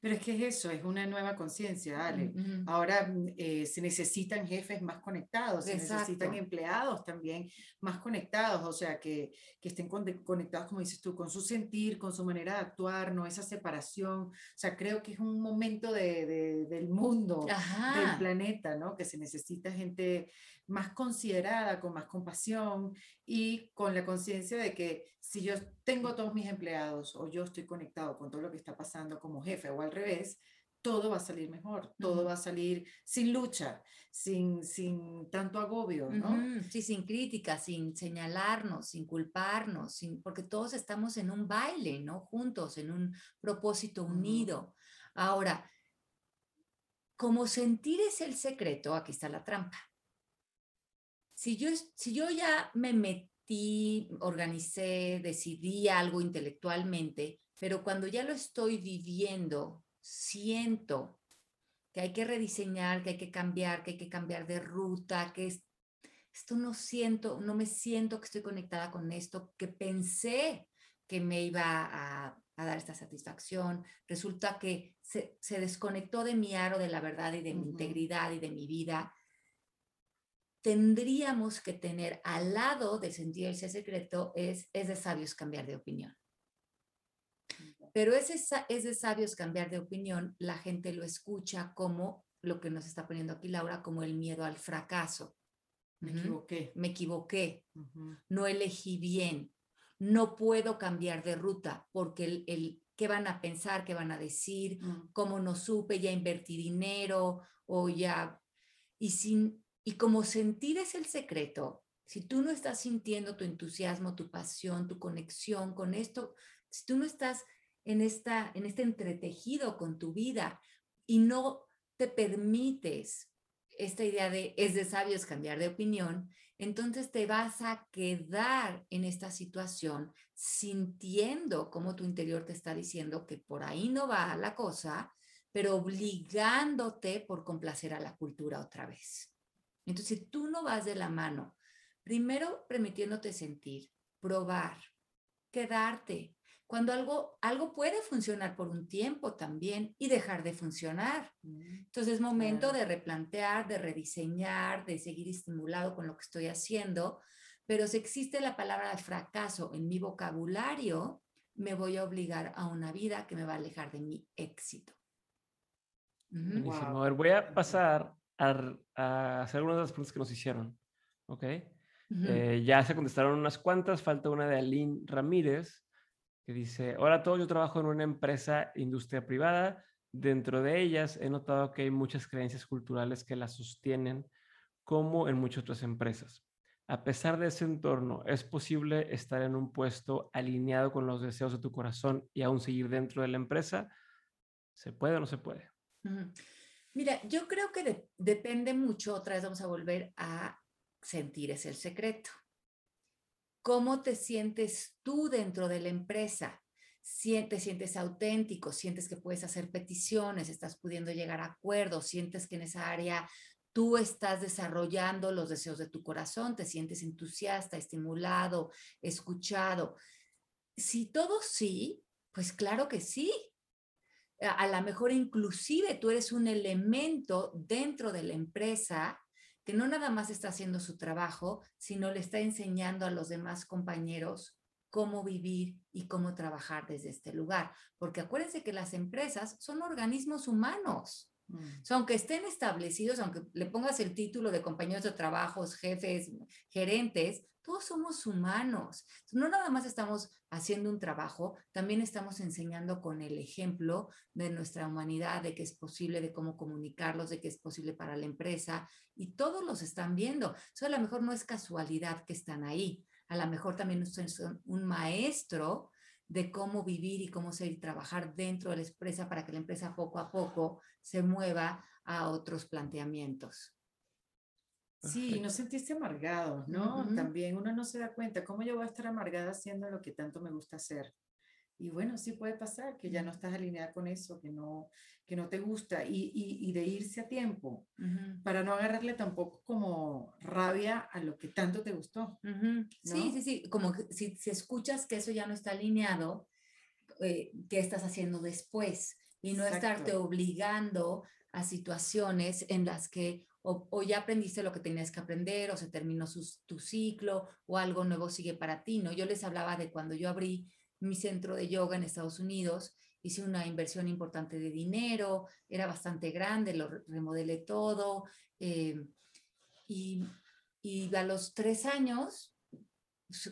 Pero es que es eso, es una nueva conciencia, Ale. Ujú. Ahora mm, eh, se necesitan jefes más conectados, se necesitan Exacto. empleados también más conectados, o sea, que, que estén conde- conectados, como dices tú, con su sentir, con su manera de actuar, no esa separación. O sea, creo que es un momento de, de- del mundo, del Ajá. planeta, ¿no? Que se necesita gente más considerada, con más compasión y con la conciencia de que si yo tengo a todos mis empleados o yo estoy conectado con todo lo que está pasando como jefe o al revés, todo va a salir mejor, todo Ujú. va a salir sin lucha, sin, sin tanto agobio, ¿no? Ujú, Sí, sin crítica, sin señalarnos, sin culparnos, sin, porque todos estamos en un baile, ¿no? Juntos, en un propósito unido. Ahora, como sentir es el secreto, aquí está la trampa. Si yo, si yo ya me metí, organicé, decidí algo intelectualmente, pero cuando ya lo estoy viviendo, siento que hay que rediseñar, que hay que cambiar, que hay que cambiar de ruta, que es- esto no siento, no me siento que estoy conectada con esto, que pensé que me iba a a dar esta satisfacción. Resulta que se, desconectó de mi aro de la verdad y de mi integridad y de mi vida. Tendríamos que tener al lado de sentirse secreto es, es de sabios cambiar de opinión. Pero ese es de sabios cambiar de opinión, la gente lo escucha como lo que nos está poniendo aquí Laura, como el miedo al fracaso. Me equivoqué. Me equivoqué. No elegí bien. No puedo cambiar de ruta porque el, el qué van a pensar, qué van a decir, mm. cómo no supe, ya invertí dinero o ya... Y, sin, y como sentir es el secreto, si tú no estás sintiendo tu entusiasmo, tu pasión, tu conexión con esto, si tú no estás en, esta, en este entretejido con tu vida y no te permites esta idea de es de sabios cambiar de opinión, entonces te vas a quedar en esta situación sintiendo como tu interior te está diciendo que por ahí no va la cosa, pero obligándote por complacer a la cultura otra vez. Entonces, si tú no vas de la mano, primero permitiéndote sentir, probar, quedarte, cuando algo, algo puede funcionar por un tiempo también y dejar de funcionar. Mm, Entonces es momento de replantear, de rediseñar, de seguir estimulado con lo que estoy haciendo, pero si existe la palabra fracaso en mi vocabulario, me voy a obligar a una vida que me va a alejar de mi éxito. A ver, voy a pasar a, hacer algunas de las preguntas que nos hicieron. ¿Ok? Eh, ya se contestaron unas cuantas, falta una de Aline Ramírez que dice, hola a todos, yo trabajo en una empresa industria privada. Dentro de ellas he notado que hay muchas creencias culturales que la sostienen, como en muchas otras empresas. A pesar de ese entorno, ¿es posible estar en un puesto alineado con los deseos de tu corazón y aún seguir dentro de la empresa? ¿Se puede o no se puede? Mira, yo creo que depende mucho, otra vez vamos a volver a sentir es el secreto. ¿Cómo te sientes tú dentro de la empresa? Te sientes auténtico, sientes que puedes hacer peticiones, estás pudiendo llegar a acuerdos, sientes que en esa área tú estás desarrollando los deseos de tu corazón, te sientes entusiasta, estimulado, escuchado. Si todo sí, pues claro que sí. A, lo mejor inclusive tú eres un elemento dentro de la empresa que no nada más está haciendo su trabajo, sino le está enseñando a los demás compañeros cómo vivir y cómo trabajar desde este lugar. Porque acuérdense que las empresas son organismos humanos. Mm. aunque estén establecidos, aunque le pongas el título de compañeros de trabajos, jefes, gerentes, todos somos humanos. No nada más estamos haciendo un trabajo, también estamos enseñando con el ejemplo de nuestra humanidad, de que es posible, de cómo comunicarlos, de que es posible para la empresa, y todos los están viendo. Eso a lo mejor no es casualidad que están ahí, a lo mejor también son un maestro de cómo vivir y cómo seguir trabajar dentro de la empresa para que la empresa poco a poco se mueva a otros planteamientos. Sí, no sentiste amargado, ¿no? También uno no se da cuenta, ¿cómo yo voy a estar amargada haciendo lo que tanto me gusta hacer? Y bueno, sí puede pasar que ya no estás alineada con eso, que no, que no te gusta y, y, de irse a tiempo para no agarrarle tampoco como rabia a lo que tanto te gustó. Sí, sí, sí, como si, si, escuchas que eso ya no está alineado, eh, ¿qué estás haciendo después? Y no estarte obligando a situaciones en las que o, ya aprendiste lo que tenías que aprender, o se terminó tu ciclo, o algo nuevo sigue para ti, ¿no? Yo les hablaba de cuando yo abrí mi centro de yoga en Estados Unidos, hice una inversión importante de dinero, era bastante grande, lo remodelé todo, eh, y, y, a los tres años,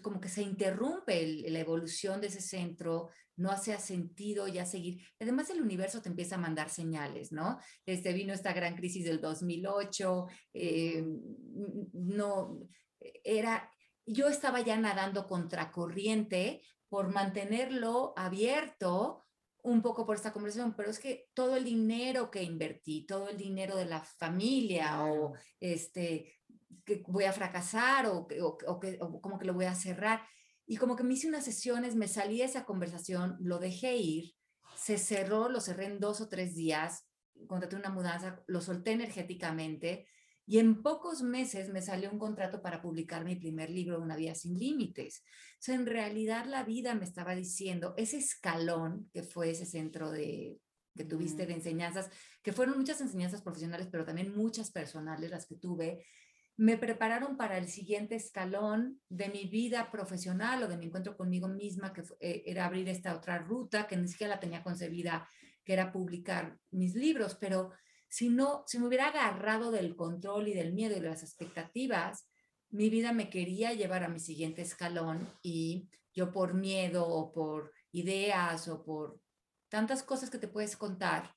como que se interrumpe la evolución de ese centro, no hace sentido ya seguir. Además, el universo te empieza a mandar señales, ¿no? Este vino esta gran crisis del 2008, eh, no, era, yo estaba ya nadando contracorriente por mantenerlo abierto un poco por esta conversación, pero es que todo el dinero que invertí, todo el dinero de la familia o este, que voy a fracasar o, o, o, que, o como que lo voy a cerrar, y como que me hice unas sesiones, me salí de esa conversación, lo dejé ir, se cerró, lo cerré en dos o tres días, contraté una mudanza, lo solté energéticamente Y en pocos meses me salió un contrato para publicar mi primer libro, Una vida sin límites. O sea, en realidad la vida me estaba diciendo, ese escalón que fue ese centro de, que tuviste de enseñanzas, que fueron muchas enseñanzas profesionales, pero también muchas personales las que tuve, me prepararon para el siguiente escalón de mi vida profesional o de mi encuentro conmigo misma, que eh, era abrir esta otra ruta que ni siquiera la tenía concebida, que era publicar mis libros, pero si no, si me hubiera agarrado del control y del miedo y de las expectativas, mi vida me quería llevar a mi siguiente escalón y yo por miedo o por ideas o por tantas cosas que te puedes contar,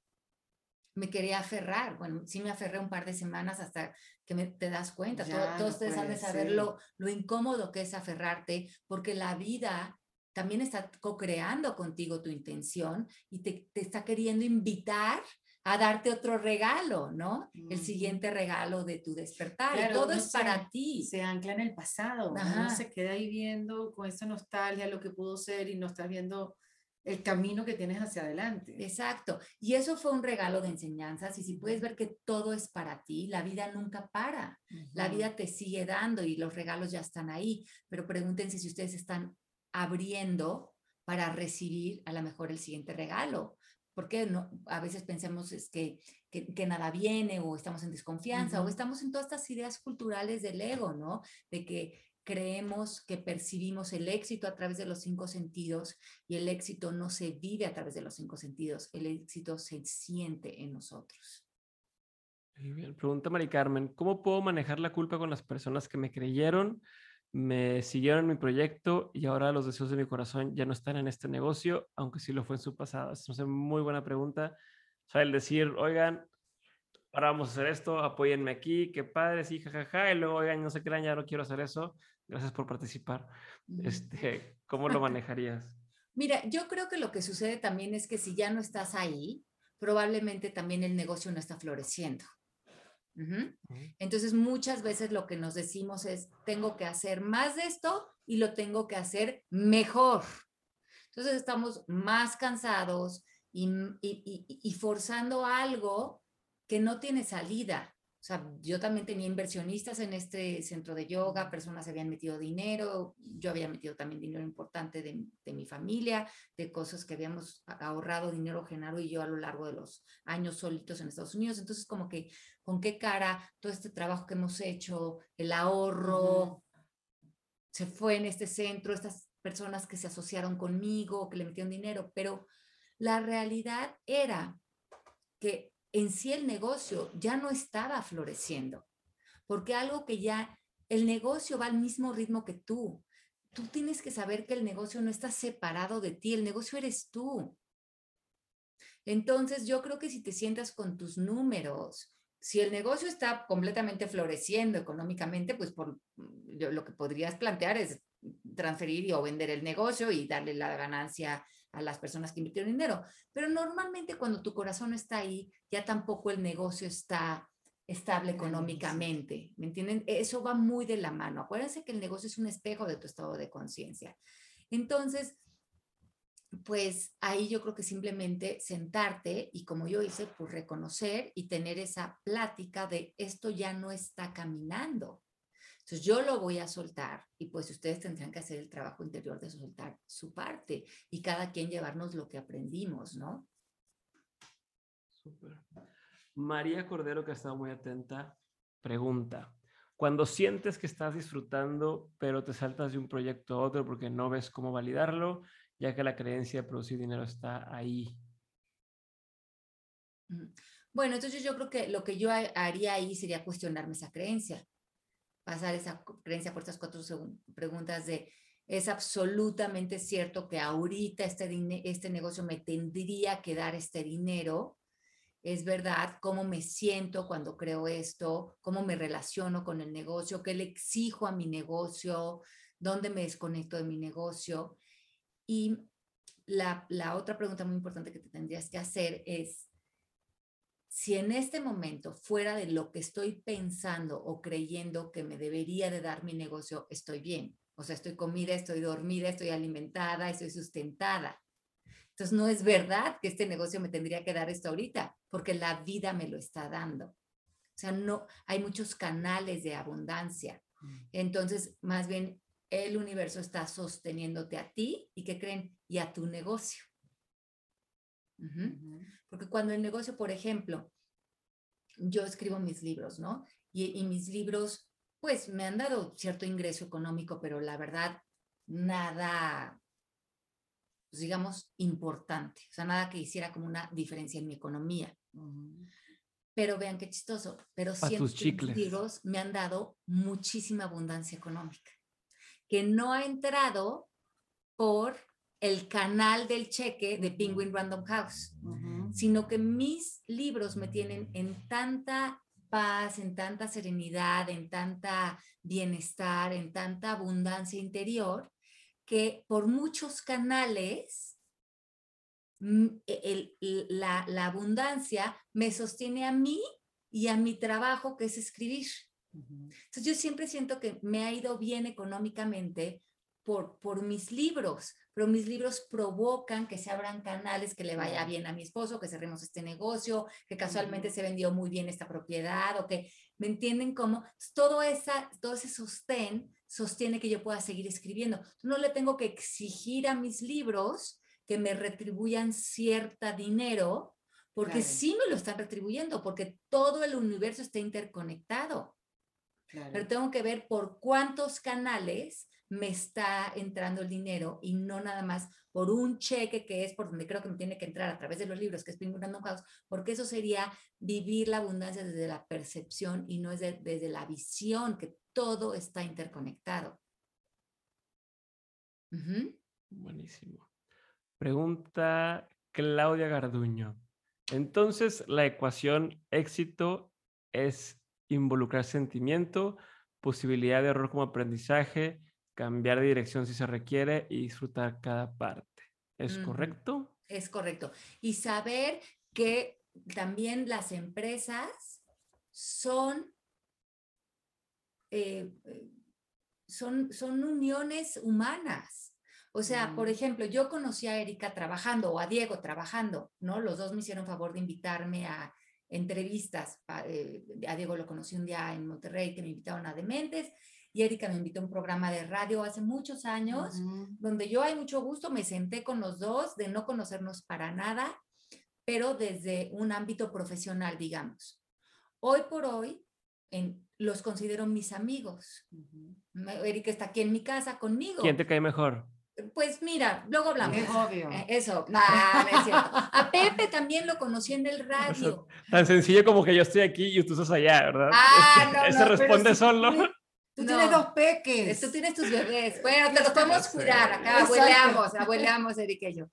me quería aferrar. Bueno, sí me aferré un par de semanas hasta que me, te das cuenta. todos ustedes han de saber lo, incómodo que es aferrarte, porque la vida también está co-creando contigo tu intención y te, te, está queriendo invitar a darte otro regalo, ¿no? El siguiente regalo de tu despertar. todo es para ti. Se ancla en el pasado. Uno se queda ahí viendo con esa nostalgia lo que pudo ser y no estás viendo el camino que tienes hacia adelante. Exacto. Y eso fue un regalo de enseñanzas. Y si puedes ver que todo es para ti, la vida nunca para. La vida te sigue dando y los regalos ya están ahí. Pero pregúntense si ustedes están abriendo para recibir a lo mejor el siguiente regalo. Porque no, a veces pensamos es que, que, nada viene o estamos en desconfianza o estamos en todas estas ideas culturales del ego, ¿no? De que creemos que percibimos el éxito a través de los cinco sentidos y el éxito no se vive a través de los cinco sentidos, el éxito se siente en nosotros. Muy bien. Pregunta Mari Carmen, ¿cómo puedo manejar la culpa con las personas que me creyeron, me siguieron en mi proyecto y ahora los deseos de mi corazón ya no están en este negocio, aunque sí lo fue en su pasado? Es una muy buena pregunta. O sea, el decir, oigan, ahora vamos a hacer esto, apóyenme aquí, qué padre, sí, jajaja, y luego, oigan, no sé qué, ya no quiero hacer eso, Gracias por participar. Este, ¿Cómo lo manejarías? Mira, yo creo que lo que sucede también es que si ya no estás ahí, probablemente también el negocio no está floreciendo. Entonces, muchas veces lo que nos decimos es, tengo que hacer más de esto y lo tengo que hacer mejor. Entonces, estamos más cansados y, y forzando algo que no tiene salida. O sea, yo también tenía inversionistas en este centro de yoga, personas habían metido dinero, yo había metido también dinero importante de, de, mi familia, de cosas que habíamos ahorrado dinero Genaro y yo a lo largo de los años solitos en Estados Unidos. Entonces, como que, ¿con qué cara todo este trabajo que hemos hecho, el ahorro, se fue en este centro, estas personas que se asociaron conmigo, que le metieron dinero? Pero la realidad era que en sí el negocio ya no estaba floreciendo, porque algo que ya, el negocio va al mismo ritmo que tú. Tú tienes que saber que el negocio no está separado de ti, el negocio eres tú. Entonces, yo creo que si te sientas con tus números, si el negocio está completamente floreciendo económicamente, pues por lo que podrías plantear es transferir o vender el negocio y darle la ganancia a las personas que invirtieron dinero. Pero normalmente cuando tu corazón está ahí, ya tampoco el negocio está estable económicamente. ¿Me entienden? Eso va muy de la mano. Acuérdense que el negocio es un espejo de tu estado de conciencia. Entonces, pues ahí yo creo que simplemente sentarte y como yo hice, pues reconocer y tener esa plática de esto ya no está caminando. Entonces yo lo voy a soltar y pues ustedes tendrán que hacer el trabajo interior de soltar su parte y cada quien llevarnos lo que aprendimos, ¿no? Súper. María Cordero, que ha estado muy atenta, pregunta, cuando sientes que estás disfrutando, pero te saltas de un proyecto a otro porque no ves cómo validarlo, ya que la creencia de producir dinero está ahí. Bueno, entonces yo creo que lo que yo haría ahí sería cuestionarme esa creencia pasar esa creencia por estas cuatro preguntas de, ¿es absolutamente cierto que ahorita este, este negocio me tendría que dar este dinero? ¿Es verdad cómo me siento cuando creo esto? ¿Cómo me relaciono con el negocio? ¿Qué le exijo a mi negocio? ¿Dónde me desconecto de mi negocio? Y la, la otra pregunta muy importante que te tendrías que hacer es, si en este momento, fuera de lo que estoy pensando o creyendo que me debería de dar mi negocio, estoy bien. O sea, estoy comida, estoy dormida, estoy alimentada, estoy sustentada. Entonces, no es verdad que este negocio me tendría que dar esto ahorita, porque la vida me lo está dando. sea, no, hay muchos canales de abundancia. Mm. Entonces, más bien, el universo está sosteniéndote a ti y que creen, y a tu negocio. Ujú. Ujú. Porque cuando el negocio, por ejemplo, yo escribo mis libros, ¿no? Y, y mis libros, pues me han dado cierto ingreso económico, pero la verdad, nada, pues, digamos, importante. O sea, nada que hiciera como una diferencia en mi economía. Ujú. Pero vean qué chistoso, pero que mis libros me han dado muchísima abundancia económica, que no ha entrado por el canal del cheque de Penguin Random House sino que mis libros me tienen en tanta paz, en tanta serenidad, en tanta bienestar, en tanta abundancia interior, que por muchos canales mm, e- el- la, la abundancia me sostiene a mí y a mi trabajo, que es escribir. Entonces yo siempre siento que me ha ido bien económicamente por, por mis libros, pero mis libros provocan que se abran canales, que le vaya bien a mi esposo, que cerremos este negocio, que casualmente se vendió muy bien esta propiedad o que, ¿me entienden cómo? Todo, esa, todo ese sostén sostiene que yo pueda seguir escribiendo. No le tengo que exigir a mis libros que me retribuyan cierta dinero, porque Claro. sí me lo están retribuyendo, porque todo el universo está interconectado Claro. pero tengo que ver por cuántos canales me está entrando el dinero y no nada más por un cheque que es por donde creo que me tiene que entrar a través de los libros, que es Penguin Random House, porque eso sería vivir la abundancia desde la percepción y no es de- desde la visión, que todo está interconectado. Buenísimo. Pregunta Claudia Garduño. Entonces, la ecuación éxito es involucrar sentimiento, posibilidad de error como aprendizaje, cambiar de dirección si se requiere y disfrutar cada parte. ¿Es Ujú. correcto? Es correcto. Y saber que también las empresas son, eh, eh, son, son uniones humanas. O sea, por Mm. ejemplo, yo conocí a Erika trabajando o a Diego trabajando, ¿no? Los dos me hicieron favor de invitarme a entrevistas. eh, A Diego lo conocí un día en Monterrey que me invitaron a Dementes y Erika me invitó a un programa de radio hace muchos años Ujú. donde yo hay mucho gusto, me senté con los dos de no conocernos para nada, pero desde un ámbito profesional, digamos. Hoy por hoy, en- los considero mis amigos. Ujú. Me- Erika está aquí en mi casa conmigo. ¿Quién te cae mejor? Pues mira, luego hablamos. Es obvio. Eh, Eso, nah, no es cierto. A Pepe también lo conocí en el radio. Tan sencillo como que yo estoy aquí y tú estás allá, ¿verdad? Ah, Este- no, no, pero responde sí, solo. tú- Tú No. tienes dos peques. Tú tienes tus bebés. Bueno, te los podemos jurar. Acá abueleamos, abueleamos, Erika y yo.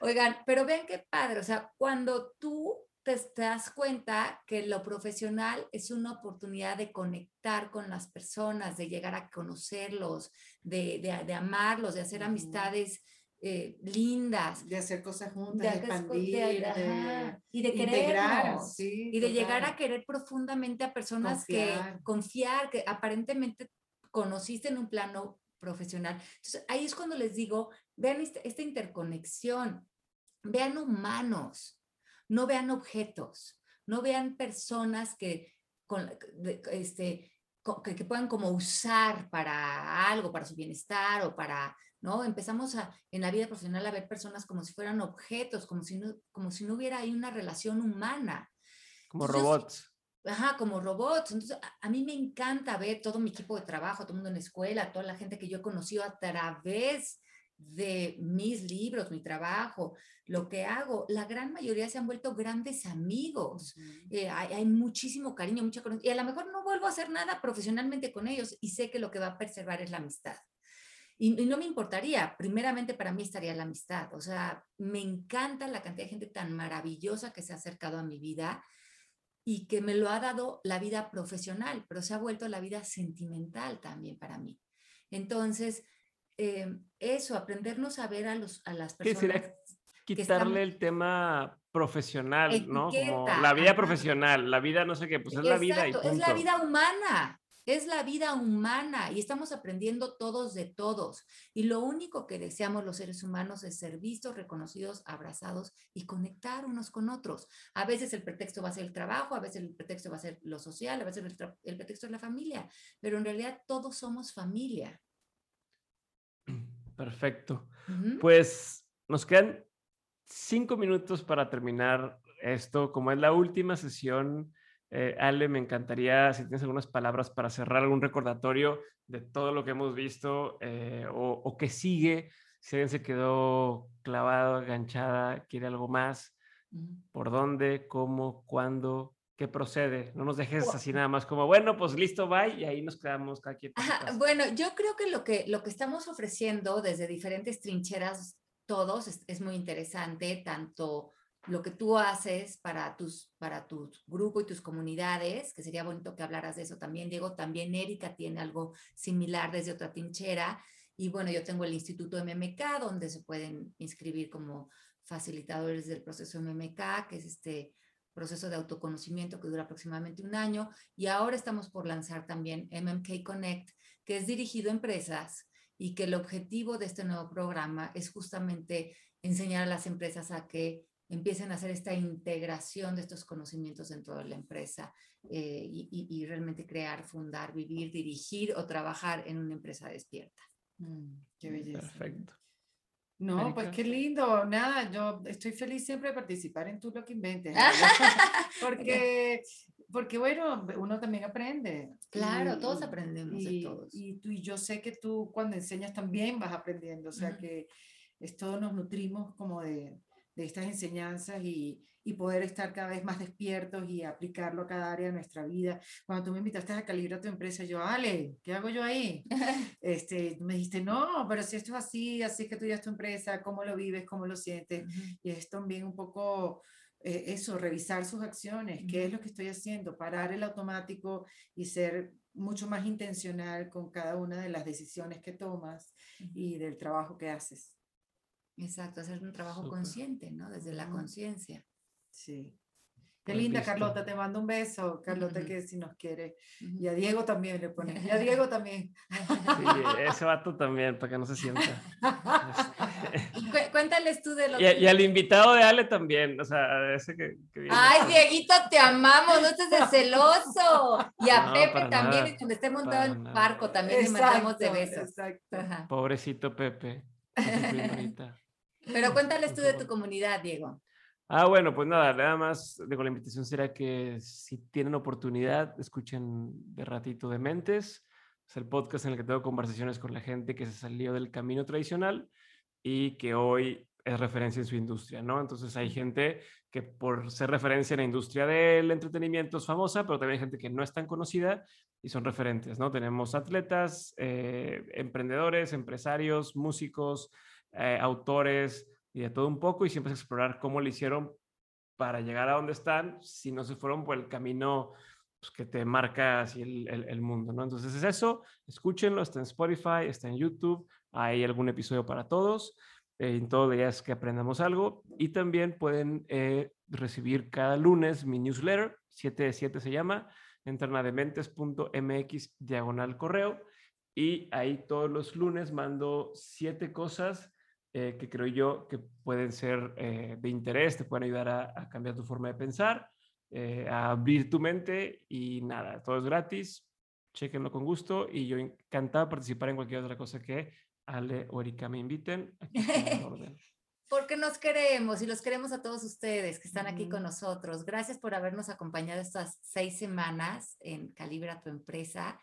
Oigan, pero ven qué padre, o sea, cuando tú te das cuenta que lo profesional es una oportunidad de conectar con las personas, de llegar a conocerlos, de, de- de amarlos, de hacer Ujú. amistades eh, lindas, De hacer cosas juntas, de expandir, de- de, ajá, y de integrar, sí, Y de llegar a querer profundamente a personas que Confiar. que aparentemente conociste en un plano profesional. Entonces, ahí es cuando les digo, vean este- esta interconexión, vean humanos, no vean objetos, no vean personas que, con, este, que, que puedan como usar para algo, para su bienestar o para, ¿no? Empezamos a, en la vida profesional a ver personas como si fueran objetos, como si no, como si no hubiera ahí una relación humana. Como Entonces, robots. Ajá, como robots. Entonces, a, a mí me encanta ver todo mi equipo de trabajo, todo el mundo en la escuela, toda la gente que yo he conocido a través de mis libros, mi trabajo, lo que hago. La gran mayoría se han vuelto grandes amigos. Eh, hay, hay muchísimo cariño, mucha conexión. Y a lo mejor no vuelvo a hacer nada profesionalmente con ellos y sé que lo que va a preservar es la amistad. Y, y no me importaría, primeramente para mí estaría la amistad. O sea, me encanta la cantidad de gente tan maravillosa que se ha acercado a mi vida y que me lo ha dado la vida profesional, pero se ha vuelto la vida sentimental también para mí. Entonces, eh, eso, aprendernos a ver a, los, a las ¿Qué personas. que quitarle el tema profesional, ¿no? Como Etiqueta, la vida profesional, la vida no sé qué, pues es la vida y Exacto, es la punto. vida humana. Es la vida humana y estamos aprendiendo todos de todos. Y lo único que deseamos los seres humanos es ser vistos, reconocidos, abrazados y conectar unos con otros. A veces el pretexto va a ser el trabajo, a veces el pretexto va a ser lo social, a veces el, pretexto es la familia, pero en realidad todos somos familia. Perfecto. Pues nos quedan cinco minutos para terminar esto. Como es la última sesión, eh, Ale, me encantaría si tienes algunas palabras para cerrar algún recordatorio de todo lo que hemos visto eh, o, que sigue. Si alguien se quedó clavado, enganchada, quiere algo más, ¿por dónde, cómo, cuándo, qué procede? No nos dejes así nada más como, bueno, pues listo, bye, y ahí nos quedamos cada quien. bueno, yo creo que lo, que lo que estamos ofreciendo desde diferentes trincheras, todos, es, es muy interesante, tanto lo que tú haces para tus, para tu grupo y tus comunidades, que sería bonito que hablaras de eso también, Diego. También Erika tiene algo similar desde otra tinchera. Y bueno, yo tengo el Instituto MMK, donde se pueden inscribir como facilitadores del proceso MMK, que es este proceso de autoconocimiento que dura aproximadamente un año. Y ahora estamos por lanzar también MMK Connect, que es dirigido a empresas y que el objetivo de este nuevo programa es justamente enseñar a las empresas a que empiecen a hacer esta integración de estos conocimientos dentro de la empresa eh, y, realmente crear, fundar, vivir, dirigir o trabajar en una empresa despierta. Mm, qué belleza. Perfecto. No, pues qué lindo. Nada, yo estoy feliz siempre de participar en Tú lo que inventes. porque, porque, bueno, uno también aprende. Claro, todos aprendemos y, de todos. Y, tú, y yo sé que tú cuando enseñas también vas aprendiendo. O sea que es, todos nos nutrimos como de, de estas enseñanzas y, y, poder estar cada vez más despiertos y aplicarlo a cada área de nuestra vida. Cuando tú me invitaste a calibrar tu empresa, yo, Ale, ¿qué hago yo ahí? este, me dijiste, no, pero si esto es así, así es que tú ya es tu empresa, cómo lo vives, cómo lo sientes. Y es también un poco eh, eso, revisar sus acciones, qué es lo que estoy haciendo, parar el automático y ser mucho más intencional con cada una de las decisiones que tomas y del trabajo que haces. Exacto, hacer un trabajo consciente, ¿no? Desde la conciencia. Sí. Qué linda, Carlota, te mando un beso, Carlota, que si nos quiere. Y a Diego también le pone. Y a Diego también. Sí, ese vato también, para que no se sienta. Cuéntales tú de lo y, y, al invitado de Ale también, o sea, ese que, viene. Ay, Dieguito, te amamos, no estés de celoso. Y a Pepe también, cuando esté montado en el barco, también le mandamos de besos. Exacto. Pobrecito Pepe. Pero cuéntales tú de tu comunidad, Diego. Ah, bueno, pues nada, nada más digo, la invitación será que si tienen oportunidad, escuchen de ratito de Mentes. Es el podcast en el que tengo conversaciones con la gente que se salió del camino tradicional y que hoy es referencia en su industria, ¿no? Entonces hay gente que por ser referencia en la industria del entretenimiento es famosa, pero también hay gente que no es tan conocida y son referentes, ¿no? Tenemos atletas, eh, emprendedores, empresarios, músicos, eh, autores y de todo un poco y siempre es explorar cómo lo hicieron para llegar a donde están si no se fueron por el camino pues, que te marca así el, el, mundo, ¿no? Entonces es eso, escúchenlo, está en Spotify, está en YouTube, hay algún episodio para todos, eh, en todo día es que aprendamos algo y también pueden eh, recibir cada lunes mi newsletter, 7 de 7 se llama, entran a dementes.mx diagonal correo y ahí todos los lunes mando siete cosas eh, que creo yo que pueden ser eh, de interés, te pueden ayudar a, cambiar tu forma de pensar, eh, a abrir tu mente y nada, todo es gratis, chequenlo con gusto y yo encantado de participar en cualquier otra cosa que Ale o Erika me inviten. Porque nos queremos y los queremos a todos ustedes que están aquí con nosotros. Gracias por habernos acompañado estas seis semanas en Calibra tu empresa.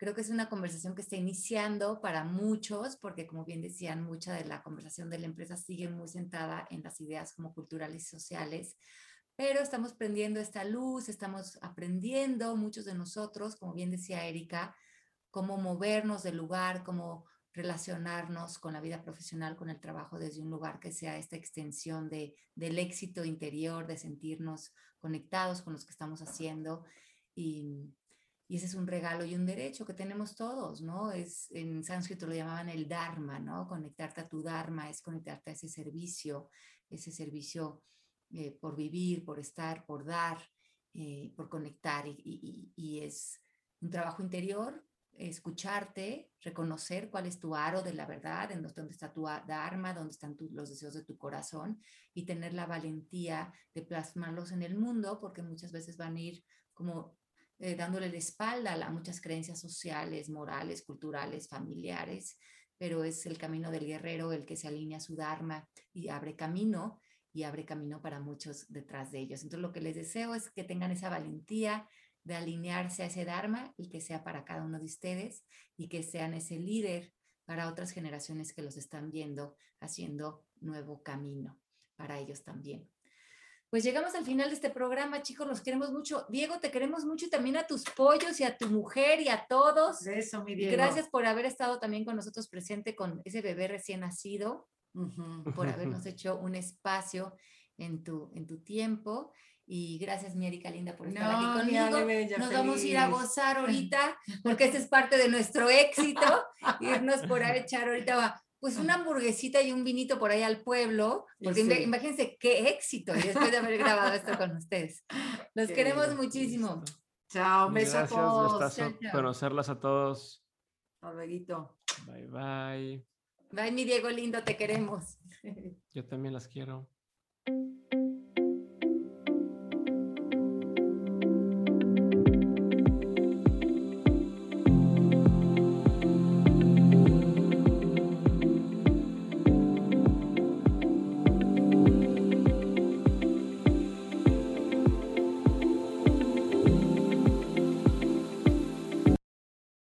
Creo que es una conversación que está iniciando para muchos, porque como bien decían, mucha de la conversación de la empresa sigue muy centrada en las ideas como culturales y sociales, pero estamos prendiendo esta luz, estamos aprendiendo muchos de nosotros, como bien decía Erika, cómo movernos del lugar, cómo relacionarnos con la vida profesional, con el trabajo desde un lugar que sea esta extensión de, del éxito interior, de sentirnos conectados con los que estamos haciendo. Y, y ese es un regalo y un derecho que tenemos todos, ¿no? Es, en sánscrito lo llamaban el Dharma, ¿no? Conectarte a tu Dharma es conectarte a ese servicio, ese servicio eh, por vivir, por estar, por dar, eh, por conectar. Y, es, un trabajo interior, escucharte, reconocer cuál es tu aro de la verdad, en dónde está tu dharma, dónde están los deseos de tu corazón y tener la valentía de plasmarlos en el mundo, porque muchas veces van a ir como eh, dándole la espalda a muchas creencias sociales, morales, culturales, familiares, pero es el camino del guerrero el que se alinea a su dharma y abre camino y abre camino para muchos detrás de ellos. Entonces lo que les deseo es que tengan esa valentía de alinearse a ese dharma y que sea para cada uno de ustedes y que sean ese líder para otras generaciones que los están viendo haciendo nuevo camino para ellos también. Pues llegamos al final de este programa, chicos, los queremos mucho. Diego, te queremos mucho y también a tus pollos y a tu mujer y a todos. Eso, mi Diego. Gracias por haber estado también con nosotros presente con ese bebé recién nacido, por habernos hecho un espacio en tu, en tu tiempo. Y gracias, mi Erika Linda, por estar aquí conmigo. Nos vamos a ir a gozar ahorita, porque ese es parte de nuestro éxito, irnos por a echar ahorita pues una hamburguesita y un vinito por ahí al pueblo, porque imagínense qué éxito después de haber grabado esto con ustedes. Los queremos muchísimo. Chao, un beso a todos. conocerlas a todos. Hasta luego. Bye, bye. Bye, mi Diego lindo, te queremos. Yo también las quiero.